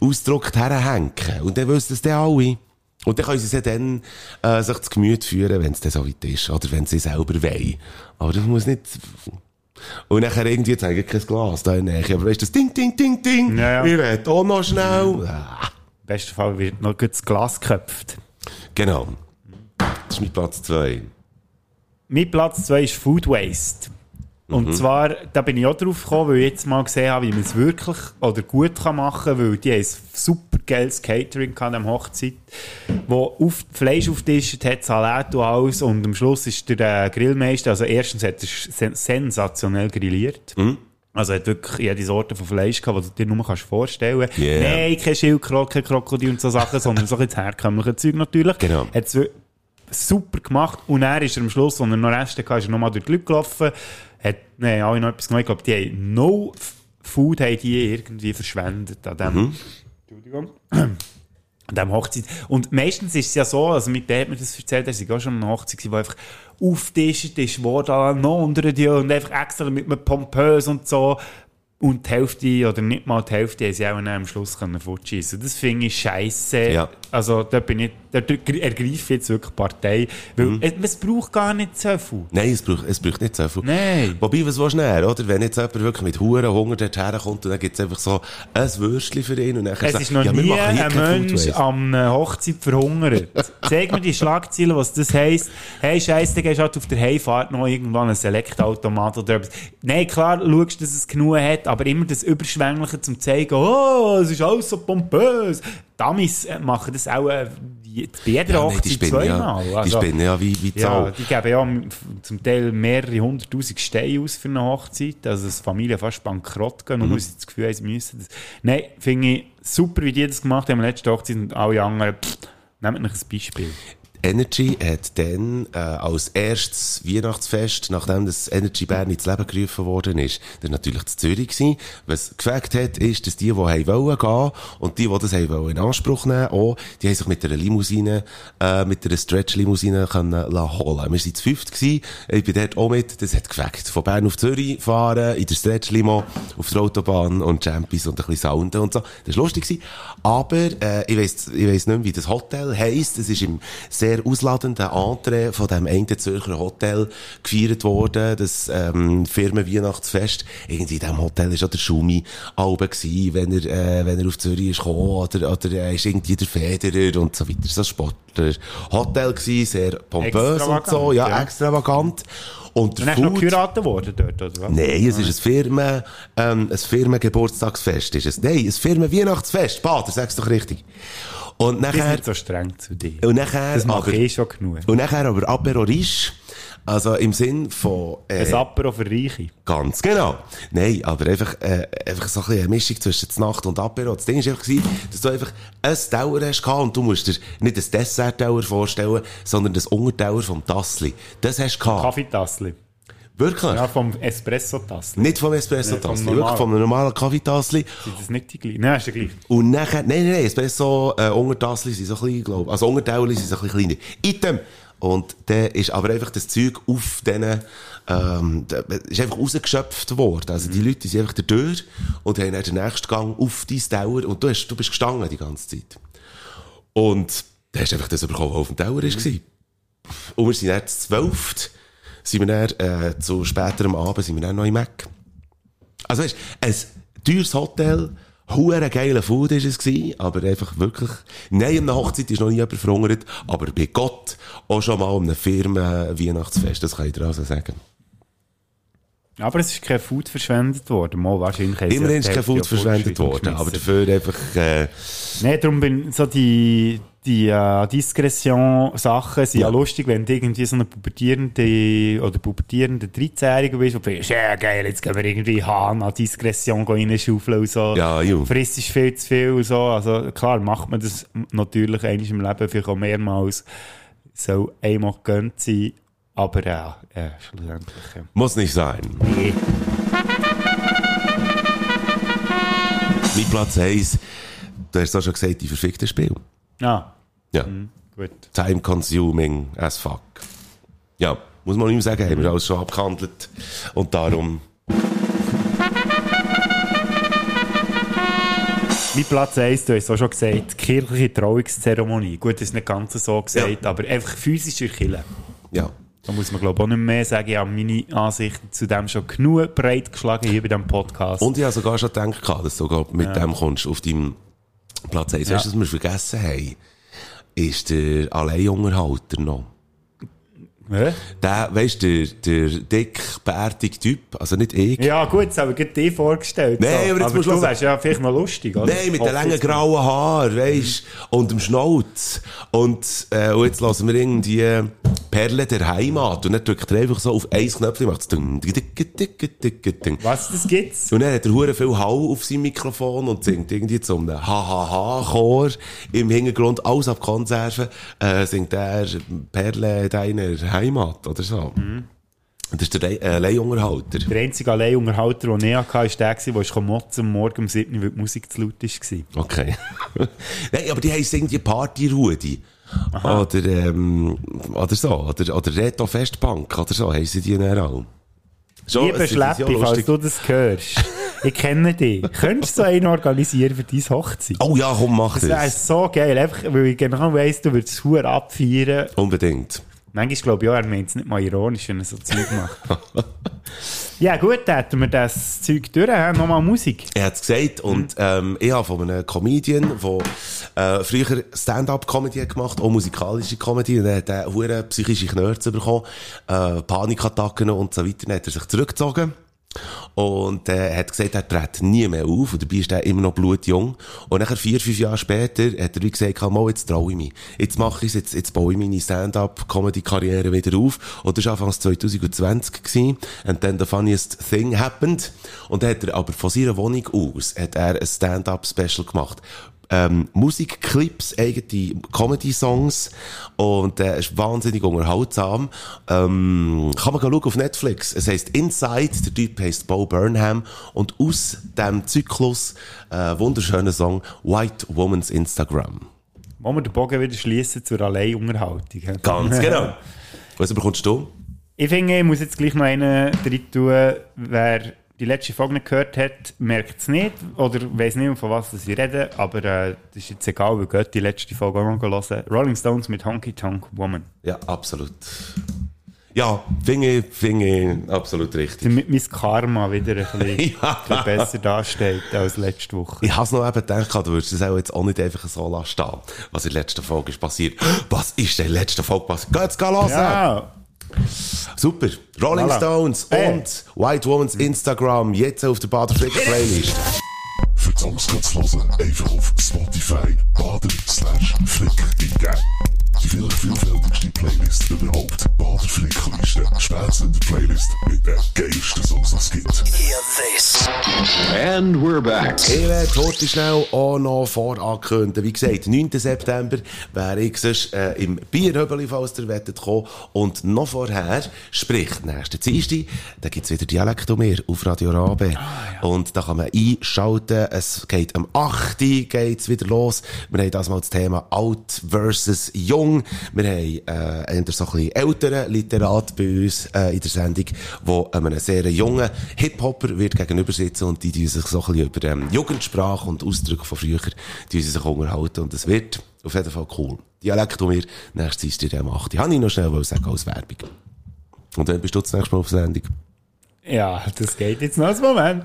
Speaker 3: ausgedruckt herhängen. Und dann wissen es dann alle. Und dann können sie sich dann, äh, sich zu Gemüte führen, wenn es dann so weit ist. Oder wenn sie selber wollen. Aber das muss nicht, und nachher irgendwie zeigen kein Glas da in der Nähe. Aber weißt du, das Ding, Ding, Ding, Ding.
Speaker 10: Ja, ja.
Speaker 3: Ich will auch noch schnell. Ah.
Speaker 10: Im besten Fall wird noch gut das Glas geköpft.
Speaker 3: Genau. Das ist mein Platz 2.
Speaker 10: Mein Platz 2 ist Food Waste. Und
Speaker 3: Mhm.
Speaker 10: zwar, da bin ich auch drauf gekommen, weil ich jetzt mal gesehen habe, wie man es wirklich oder gut kann machen kann, weil die haben ein super geiles Catering an der Hochzeit, wo auf, Fleisch auftischt hat, Salat und alles und am Schluss ist der äh, Grillmeister, also erstens hat er sen sensationell grilliert.
Speaker 3: Mhm.
Speaker 10: Also er hat wirklich jede Sorte von Fleisch gehabt, die du dir nur kannst vorstellen kannst.
Speaker 3: Yeah.
Speaker 10: Nein, kein Schildkröte, kein Krokodil und so Sachen, sondern so jetzt herkömmliche Zeug natürlich.
Speaker 3: Genau.
Speaker 10: Hat's super gemacht. Und er ist am Schluss, als er noch Reste hatte, ist er nochmal durch die Leute gelaufen. Hat, nein, alle noch etwas genommen. Ich glaube, die haben no Food haben die irgendwie verschwendet an dem.
Speaker 3: Mhm.
Speaker 10: Entschuldigung. An dem Hochzeit. Und meistens ist es ja so, also mit dem hat mir das erzählt, er war auch schon an einer Hochzeit, wo einfach aufgetischt ist, wo da noch unter dir und einfach extra mit einem Pompös und so. Und die Hälfte, oder nicht mal die Hälfte, haben sie auch dann am Schluss fortschießen. Das finde ich scheiße.
Speaker 3: Ja.
Speaker 10: Also, da bin ich, da ergreife ich jetzt wirklich Partei. Weil
Speaker 3: Mhm.
Speaker 10: es, braucht gar nicht so viel.
Speaker 3: Nein, es braucht, es braucht nicht so viel.
Speaker 10: Nein.
Speaker 3: Wobei, was willst du näher, oder? Wenn jetzt jemand wirklich mit Huren Hunger dorthin kommt und dann gibt es einfach so ein Würstchen für ihn und dann
Speaker 10: Es ist noch
Speaker 3: ja,
Speaker 10: nie ein Mensch an einer Hochzeit verhungert. Zeig mir die Schlagzeilen, was das heisst. Hey, Scheiße, du gehst halt auf der Heimfahrt noch irgendwann ein Select-Automat oder etwas. Nein, klar, schaust, dass es genug hat, aber immer das Überschwängliche zum zeigen, oh, es ist alles so pompös. Damis äh, machen das auch äh, bei jeder
Speaker 3: Ja,
Speaker 10: Hochzeit
Speaker 3: spinnen ja-
Speaker 10: zweimal.
Speaker 3: die
Speaker 10: Also,
Speaker 3: spinnen ja wie- wie die
Speaker 10: Ja, die geben ja zum Teil mehrere hunderttausend Steine aus für eine Hochzeit, also dass Familien fast bankrott gehen, nur
Speaker 3: Mhm.
Speaker 10: das Gefühl haben, sie müssen das. Nein, finde ich super, wie die das gemacht haben, letzte Hochzeit und alle anderen, pff, nehmt euch ein Beispiel.
Speaker 3: Energy hat dann äh, als erstes Weihnachtsfest, nachdem das Energy Bern ins Leben gerufen worden ist, das war natürlich zu Zürich gewesen. Was gefällt hat, ist, dass die, die haben wollen gehen und die, die das wollen in Anspruch nehmen, auch, die haben sich mit einer Limousine, äh, mit einer Stretch-Limousine können holen. Wir waren zu fünft gewesen, ich bin dort auch mit, das hat gefällt. Von Bern auf Zürich fahren, in der Stretch-Limo, auf der Autobahn und Champions und ein bisschen Sounden und so. Das war lustig gewesen. Aber, äh, ich weiss, ich weiss nicht mehr, wie das Hotel heisst. Es ist im sehr ausladenden Entree von dem einen Zürcher Hotel gefeiert worden, das, ähm, Firmenweihnachtsfest. Irgendwie in diesem Hotel ist auch der Schumi Alben wenn er, äh, wenn er auf Zürich ist gekommen, oder, oder er ist irgendwie der Federer und so weiter. So ein Sportler Hotel gewesen, sehr pompös und so, ja,
Speaker 10: ja.
Speaker 3: extravagant. Und der
Speaker 10: ist noch
Speaker 3: Food-
Speaker 10: geheiratet worden dort, oder was?
Speaker 3: Nein, es ist ein Firmen, ähm, ein Firmengeburtstagsfest ist es. Nein, ein Firmenweihnachtsfest. Pater, sag's doch richtig. Und nachher,
Speaker 10: nicht so streng zu dir.
Speaker 3: und nachher,
Speaker 10: Das mache
Speaker 3: aber,
Speaker 10: ich schon genug.
Speaker 3: und nachher aber Apero Riche. Also im Sinn von, äh,
Speaker 10: Ein Apero für Reiche.
Speaker 3: Ganz genau. Nein, aber einfach, äh, einfach so ein bisschen eine Mischung zwischen Nacht und Apero. Das Ding war einfach, dass du einfach ein Dauer hast und du musst dir nicht ein Dessert-Dauer vorstellen, sondern das Unterdauer vom Tassli. Das hast du gehabt.
Speaker 10: Kaffeetassli.
Speaker 3: Wirklich?
Speaker 10: Ja, vom Espresso-Tassli.
Speaker 3: Nicht vom
Speaker 10: Nee,
Speaker 3: Espresso-Tassli,
Speaker 10: vom
Speaker 3: wirklich vom
Speaker 10: normalen.
Speaker 3: Kaffeetassli.
Speaker 10: Sind das nicht die gleichen? Nein, ist der gleiche.
Speaker 3: Und nachher, nein, nein, nein, Espresso, äh, sind so klein, glaube ich. Also Untertauli sind so ein bisschen kleiner. Item! Und der ist aber einfach das Zeug auf diesen, ähm, ist einfach rausgeschöpft worden. Also die Leute die sind einfach da durch und haben dann den nächsten Gang auf dein Dauer und du, hast, du bist gestanden die ganze Zeit. Und da hast du einfach das bekommen, was auf dem Dauer war. Und wir sind dann zu zwölft, sind wir dann, äh, zu späterem Abend, sind wir dann noch im Mac. Also weißt, ein teures Hotel, hure geile Food ist es aber einfach wirklich, nein, an einer Hochzeit ist noch nie jemand verhungert, aber bei Gott auch schon mal an einem Firmen-Weihnachtsfest, das kann ich dir also sagen.
Speaker 10: Aber es ist kein Food verschwendet worden. Mal wahrscheinlich
Speaker 3: Immerhin ist kein Food verschwendet worden, aber dafür einfach, äh,
Speaker 10: Nein, darum bin so die, die äh, Diskretion-Sachen sind ja.
Speaker 3: Ja.
Speaker 10: lustig, wenn du irgendwie so eine pubertierende oder pubertierende 13-Jährige bist, und denkst, ja geil, jetzt gehen wir irgendwie Hahn an Diskretion reinschaufeln und so.
Speaker 3: Ja, ju.
Speaker 10: Frisst ist viel zu viel und so. Also klar macht man das natürlich eigentlich im Leben vielleicht auch mehrmals. Soll einmal gönnt sein, aber ja, ja schlussendlich. Ja.
Speaker 3: muss nicht sein.
Speaker 10: Nee.
Speaker 3: Mein Platz 1, du hast auch schon gesagt, die verfickten Spiele.
Speaker 10: Ah,
Speaker 3: Ja.
Speaker 10: gut.
Speaker 3: Time consuming as fuck. Ja, muss man mehr sagen, haben wir alles schon abgehandelt. Und darum,
Speaker 10: Mein Platz 1, du hast es auch schon gesagt, kirchliche Trauungszeremonie. Gut, das ist nicht ganz so gesagt, aber einfach physische Kirche.
Speaker 3: ja.
Speaker 10: Da muss man, glaube ich, auch nicht mehr sagen. Ich habe meine Ansichten zu dem schon genug breit geschlagen hier bei diesem Podcast.
Speaker 3: Und ich habe sogar schon gedacht, dass du sogar mit
Speaker 10: Ja.
Speaker 3: dem kommst auf deinem Platz 1.
Speaker 10: Ja.
Speaker 3: Weißt du, was wir vergessen haben? Ist der Alleinunterhalter noch.
Speaker 10: Hä?
Speaker 3: Der, weißt du, der, der dick, bärtige Typ, also nicht ich.
Speaker 10: Ja, gut, das habe ich dir vorgestellt.
Speaker 3: Nein, aber jetzt
Speaker 10: aber
Speaker 3: musst du
Speaker 10: du wärst ja vielleicht noch lustig, oder?
Speaker 3: Nein, mit den langen grauen Haaren, weisst und dem Schnauz. Und, äh, und jetzt lassen wir irgendwie äh, Perle der Heimat. Und dann drückt er einfach so auf ein Knöpfchen und macht dick.
Speaker 10: Was, das gibt's?
Speaker 3: Und dann hat er hure viel Hall auf seinem Mikrofon und singt irgendwie zu einem Ha-Ha-Ha-Chor im Hintergrund, alles ab Konserven, äh, singt er Perle deiner Heimat oder so. Und das ist der Re- äh.
Speaker 10: Der einzige Alleinunterhalter, den ich hatte, war der, der ist motzen morgen um 7 Uhr, weil die Musik zu laut war.
Speaker 3: Okay. Nein, aber die heisst irgendwie Party-Rudi. Oder, ähm, oder so. Oder, oder Reto Festbank. Oder so heissen die dann auch. Ist ja
Speaker 10: Schleppi, falls du das hörst, ich kenne dich. Könntest du so einen organisieren für deine Hochzeit?
Speaker 3: Oh ja, komm, mach
Speaker 10: Das wäre
Speaker 3: das.
Speaker 10: so geil, einfach, weil ich genau weiss, du würdest es abfeiern.
Speaker 3: Unbedingt.
Speaker 10: Manchmal glaube ich auch, er meint es nicht mal ironisch, wenn er so Zeug macht. ja gut, dann hätten wir das Zeug durch, nochmal Musik.
Speaker 3: Er hat es gesagt und ähm, ich habe von einem Comedian, der äh, früher Stand-up-Comedy hat gemacht, auch musikalische Comedy, und er hat äh, psychische Knörze bekommen, äh, Panikattacken und so weiter, dann hat er sich zurückgezogen Und äh, hat gesagt, er tritt nie mehr auf. Und dabei ist er immer noch blutjung. Und nachher, vier, fünf Jahre später, hat er gesagt, mal, jetzt traue ich mich. Jetzt mache ich jetzt, jetzt baue ich meine Stand-up-Comedy-Karriere wieder auf. Und das war Anfangs 2020 gewesen. And then the funniest thing happened. Und dann hat er aber von seiner Wohnung aus, hat er ein Stand-up-Special gemacht ähm, Musikclips, eigene Comedy-Songs und äh, ist wahnsinnig unterhaltsam. Ähm, kann man schauen auf Netflix. Es heisst Inside, der Typ heisst Bo Burnham und aus dem Zyklus äh, wunderschöner Song White Woman's Instagram.
Speaker 10: Wollen wir den Bogen wieder schließen zur Alleinunterhaltung?
Speaker 3: Ganz genau. Was bekommst du?
Speaker 10: Ich finde, ich muss jetzt gleich noch einen drin tun, wer die letzte Folge nicht gehört hat, merkt es nicht oder weiß nicht, von was sie reden, aber äh, das ist jetzt egal, weil geht die letzte Folge auch noch hören. Rolling Stones mit Honky Tonk Woman.
Speaker 3: Ja, absolut. Ja, finde ich, absolut richtig.
Speaker 10: Damit mein Karma wieder ein bisschen, ja. bisschen besser dasteht als letzte Woche.
Speaker 3: Ich habe es noch eben gedacht, du würdest es auch jetzt auch nicht einfach so lassen was in der letzten Folge ist passiert. Was ist denn in der letzten Folge passiert? Geht's, geh los!
Speaker 10: Ja.
Speaker 3: Super. Rolling
Speaker 10: Voilà.
Speaker 3: Stones
Speaker 10: Hey.
Speaker 3: und White Woman's Instagram jetzt auf der Baderflicker Playlist.
Speaker 4: Für die Songs kannst du hören, einfach auf Spotify, bader slash flicker eingeben. Die vielleicht vielfältigste Playlist überhaupt. Bader Flickerliste. Spätzle Playlist mit den geilsten Songs, es gibt.
Speaker 12: Hear this. And we're back.
Speaker 3: Ich werde heute schnell auch noch vorankündigen. Wie gesagt, 9. September wäre ich sonst äh, im Bierhöbeli, falls ihr wettet kommen. Und noch vorher, sprich, nächsten Dienstag, da gibt's wieder Dialekt um mir auf Radio Rabe. Und da kann man einschalten. Es geht am 8. geht's wieder los. Wir haben das mal das Thema Alt versus Jung. Wir haben äh, eher so ein bisschen älteren Literat bei uns äh, in der Sendung, wo einem sehr jungen Hip-Hopper wird gegenüber sitzen und die, die sich so ein bisschen über ähm, Jugendsprache und Ausdrücke von früher die sich unterhalten. Und es wird auf jeden Fall cool. Dialekt um mir, nächstes Dienstag am 8. Habe ich noch schnell sagen als Werbung. Und dann bist du das nächste Mal auf Sendung.
Speaker 10: Ja, das geht jetzt noch ein Moment.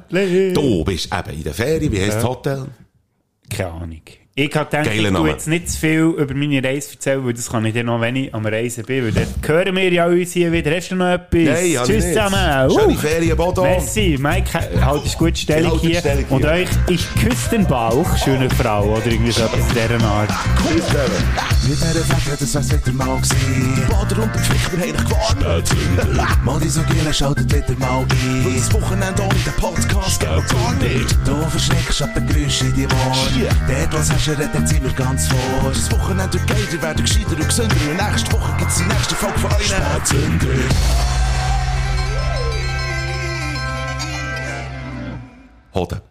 Speaker 3: Du bist eben in der Ferien. Wie heisst das. Hotel?
Speaker 10: Keine Ahnung. Ich habe gedacht, ich tue jetzt nicht zu viel über meine Reise erzählen, weil das kann ich dann noch, wenn ich am Reisen bin. Weil dann hören wir ja uns hier wieder. Hast du noch etwas?
Speaker 3: Nein,
Speaker 10: Tschüss
Speaker 3: nicht.
Speaker 10: zusammen.
Speaker 3: Schöne
Speaker 10: Uh.
Speaker 3: Ferien, Bodo.
Speaker 10: Merci. Mike, halt gut Stellung
Speaker 3: Haltet
Speaker 10: hier.
Speaker 3: Stellung
Speaker 10: Und
Speaker 3: hier.
Speaker 10: euch, ich küsse den Bauch, schöne Frau. Oder irgendwie so etwas dieser Art.
Speaker 4: Mit dieser Fläche, das wär's wieder mal gewesen. Bader und der Pflicht, wir haben dich gewarnt. Mal die so Giele schaltet wieder mal ein. Weil das Wochenende ohne den Podcast geht gar nicht. Du verschreckst ab den Geräuschen in die Ohren. Dort, was hast du, redet sind wir ganz vor. Das Wochenende wird geiler, werden gescheiter und gesünder. Und nächste Woche gibt's die nächste Folge von euch. Spätzünder.
Speaker 3: Hoden.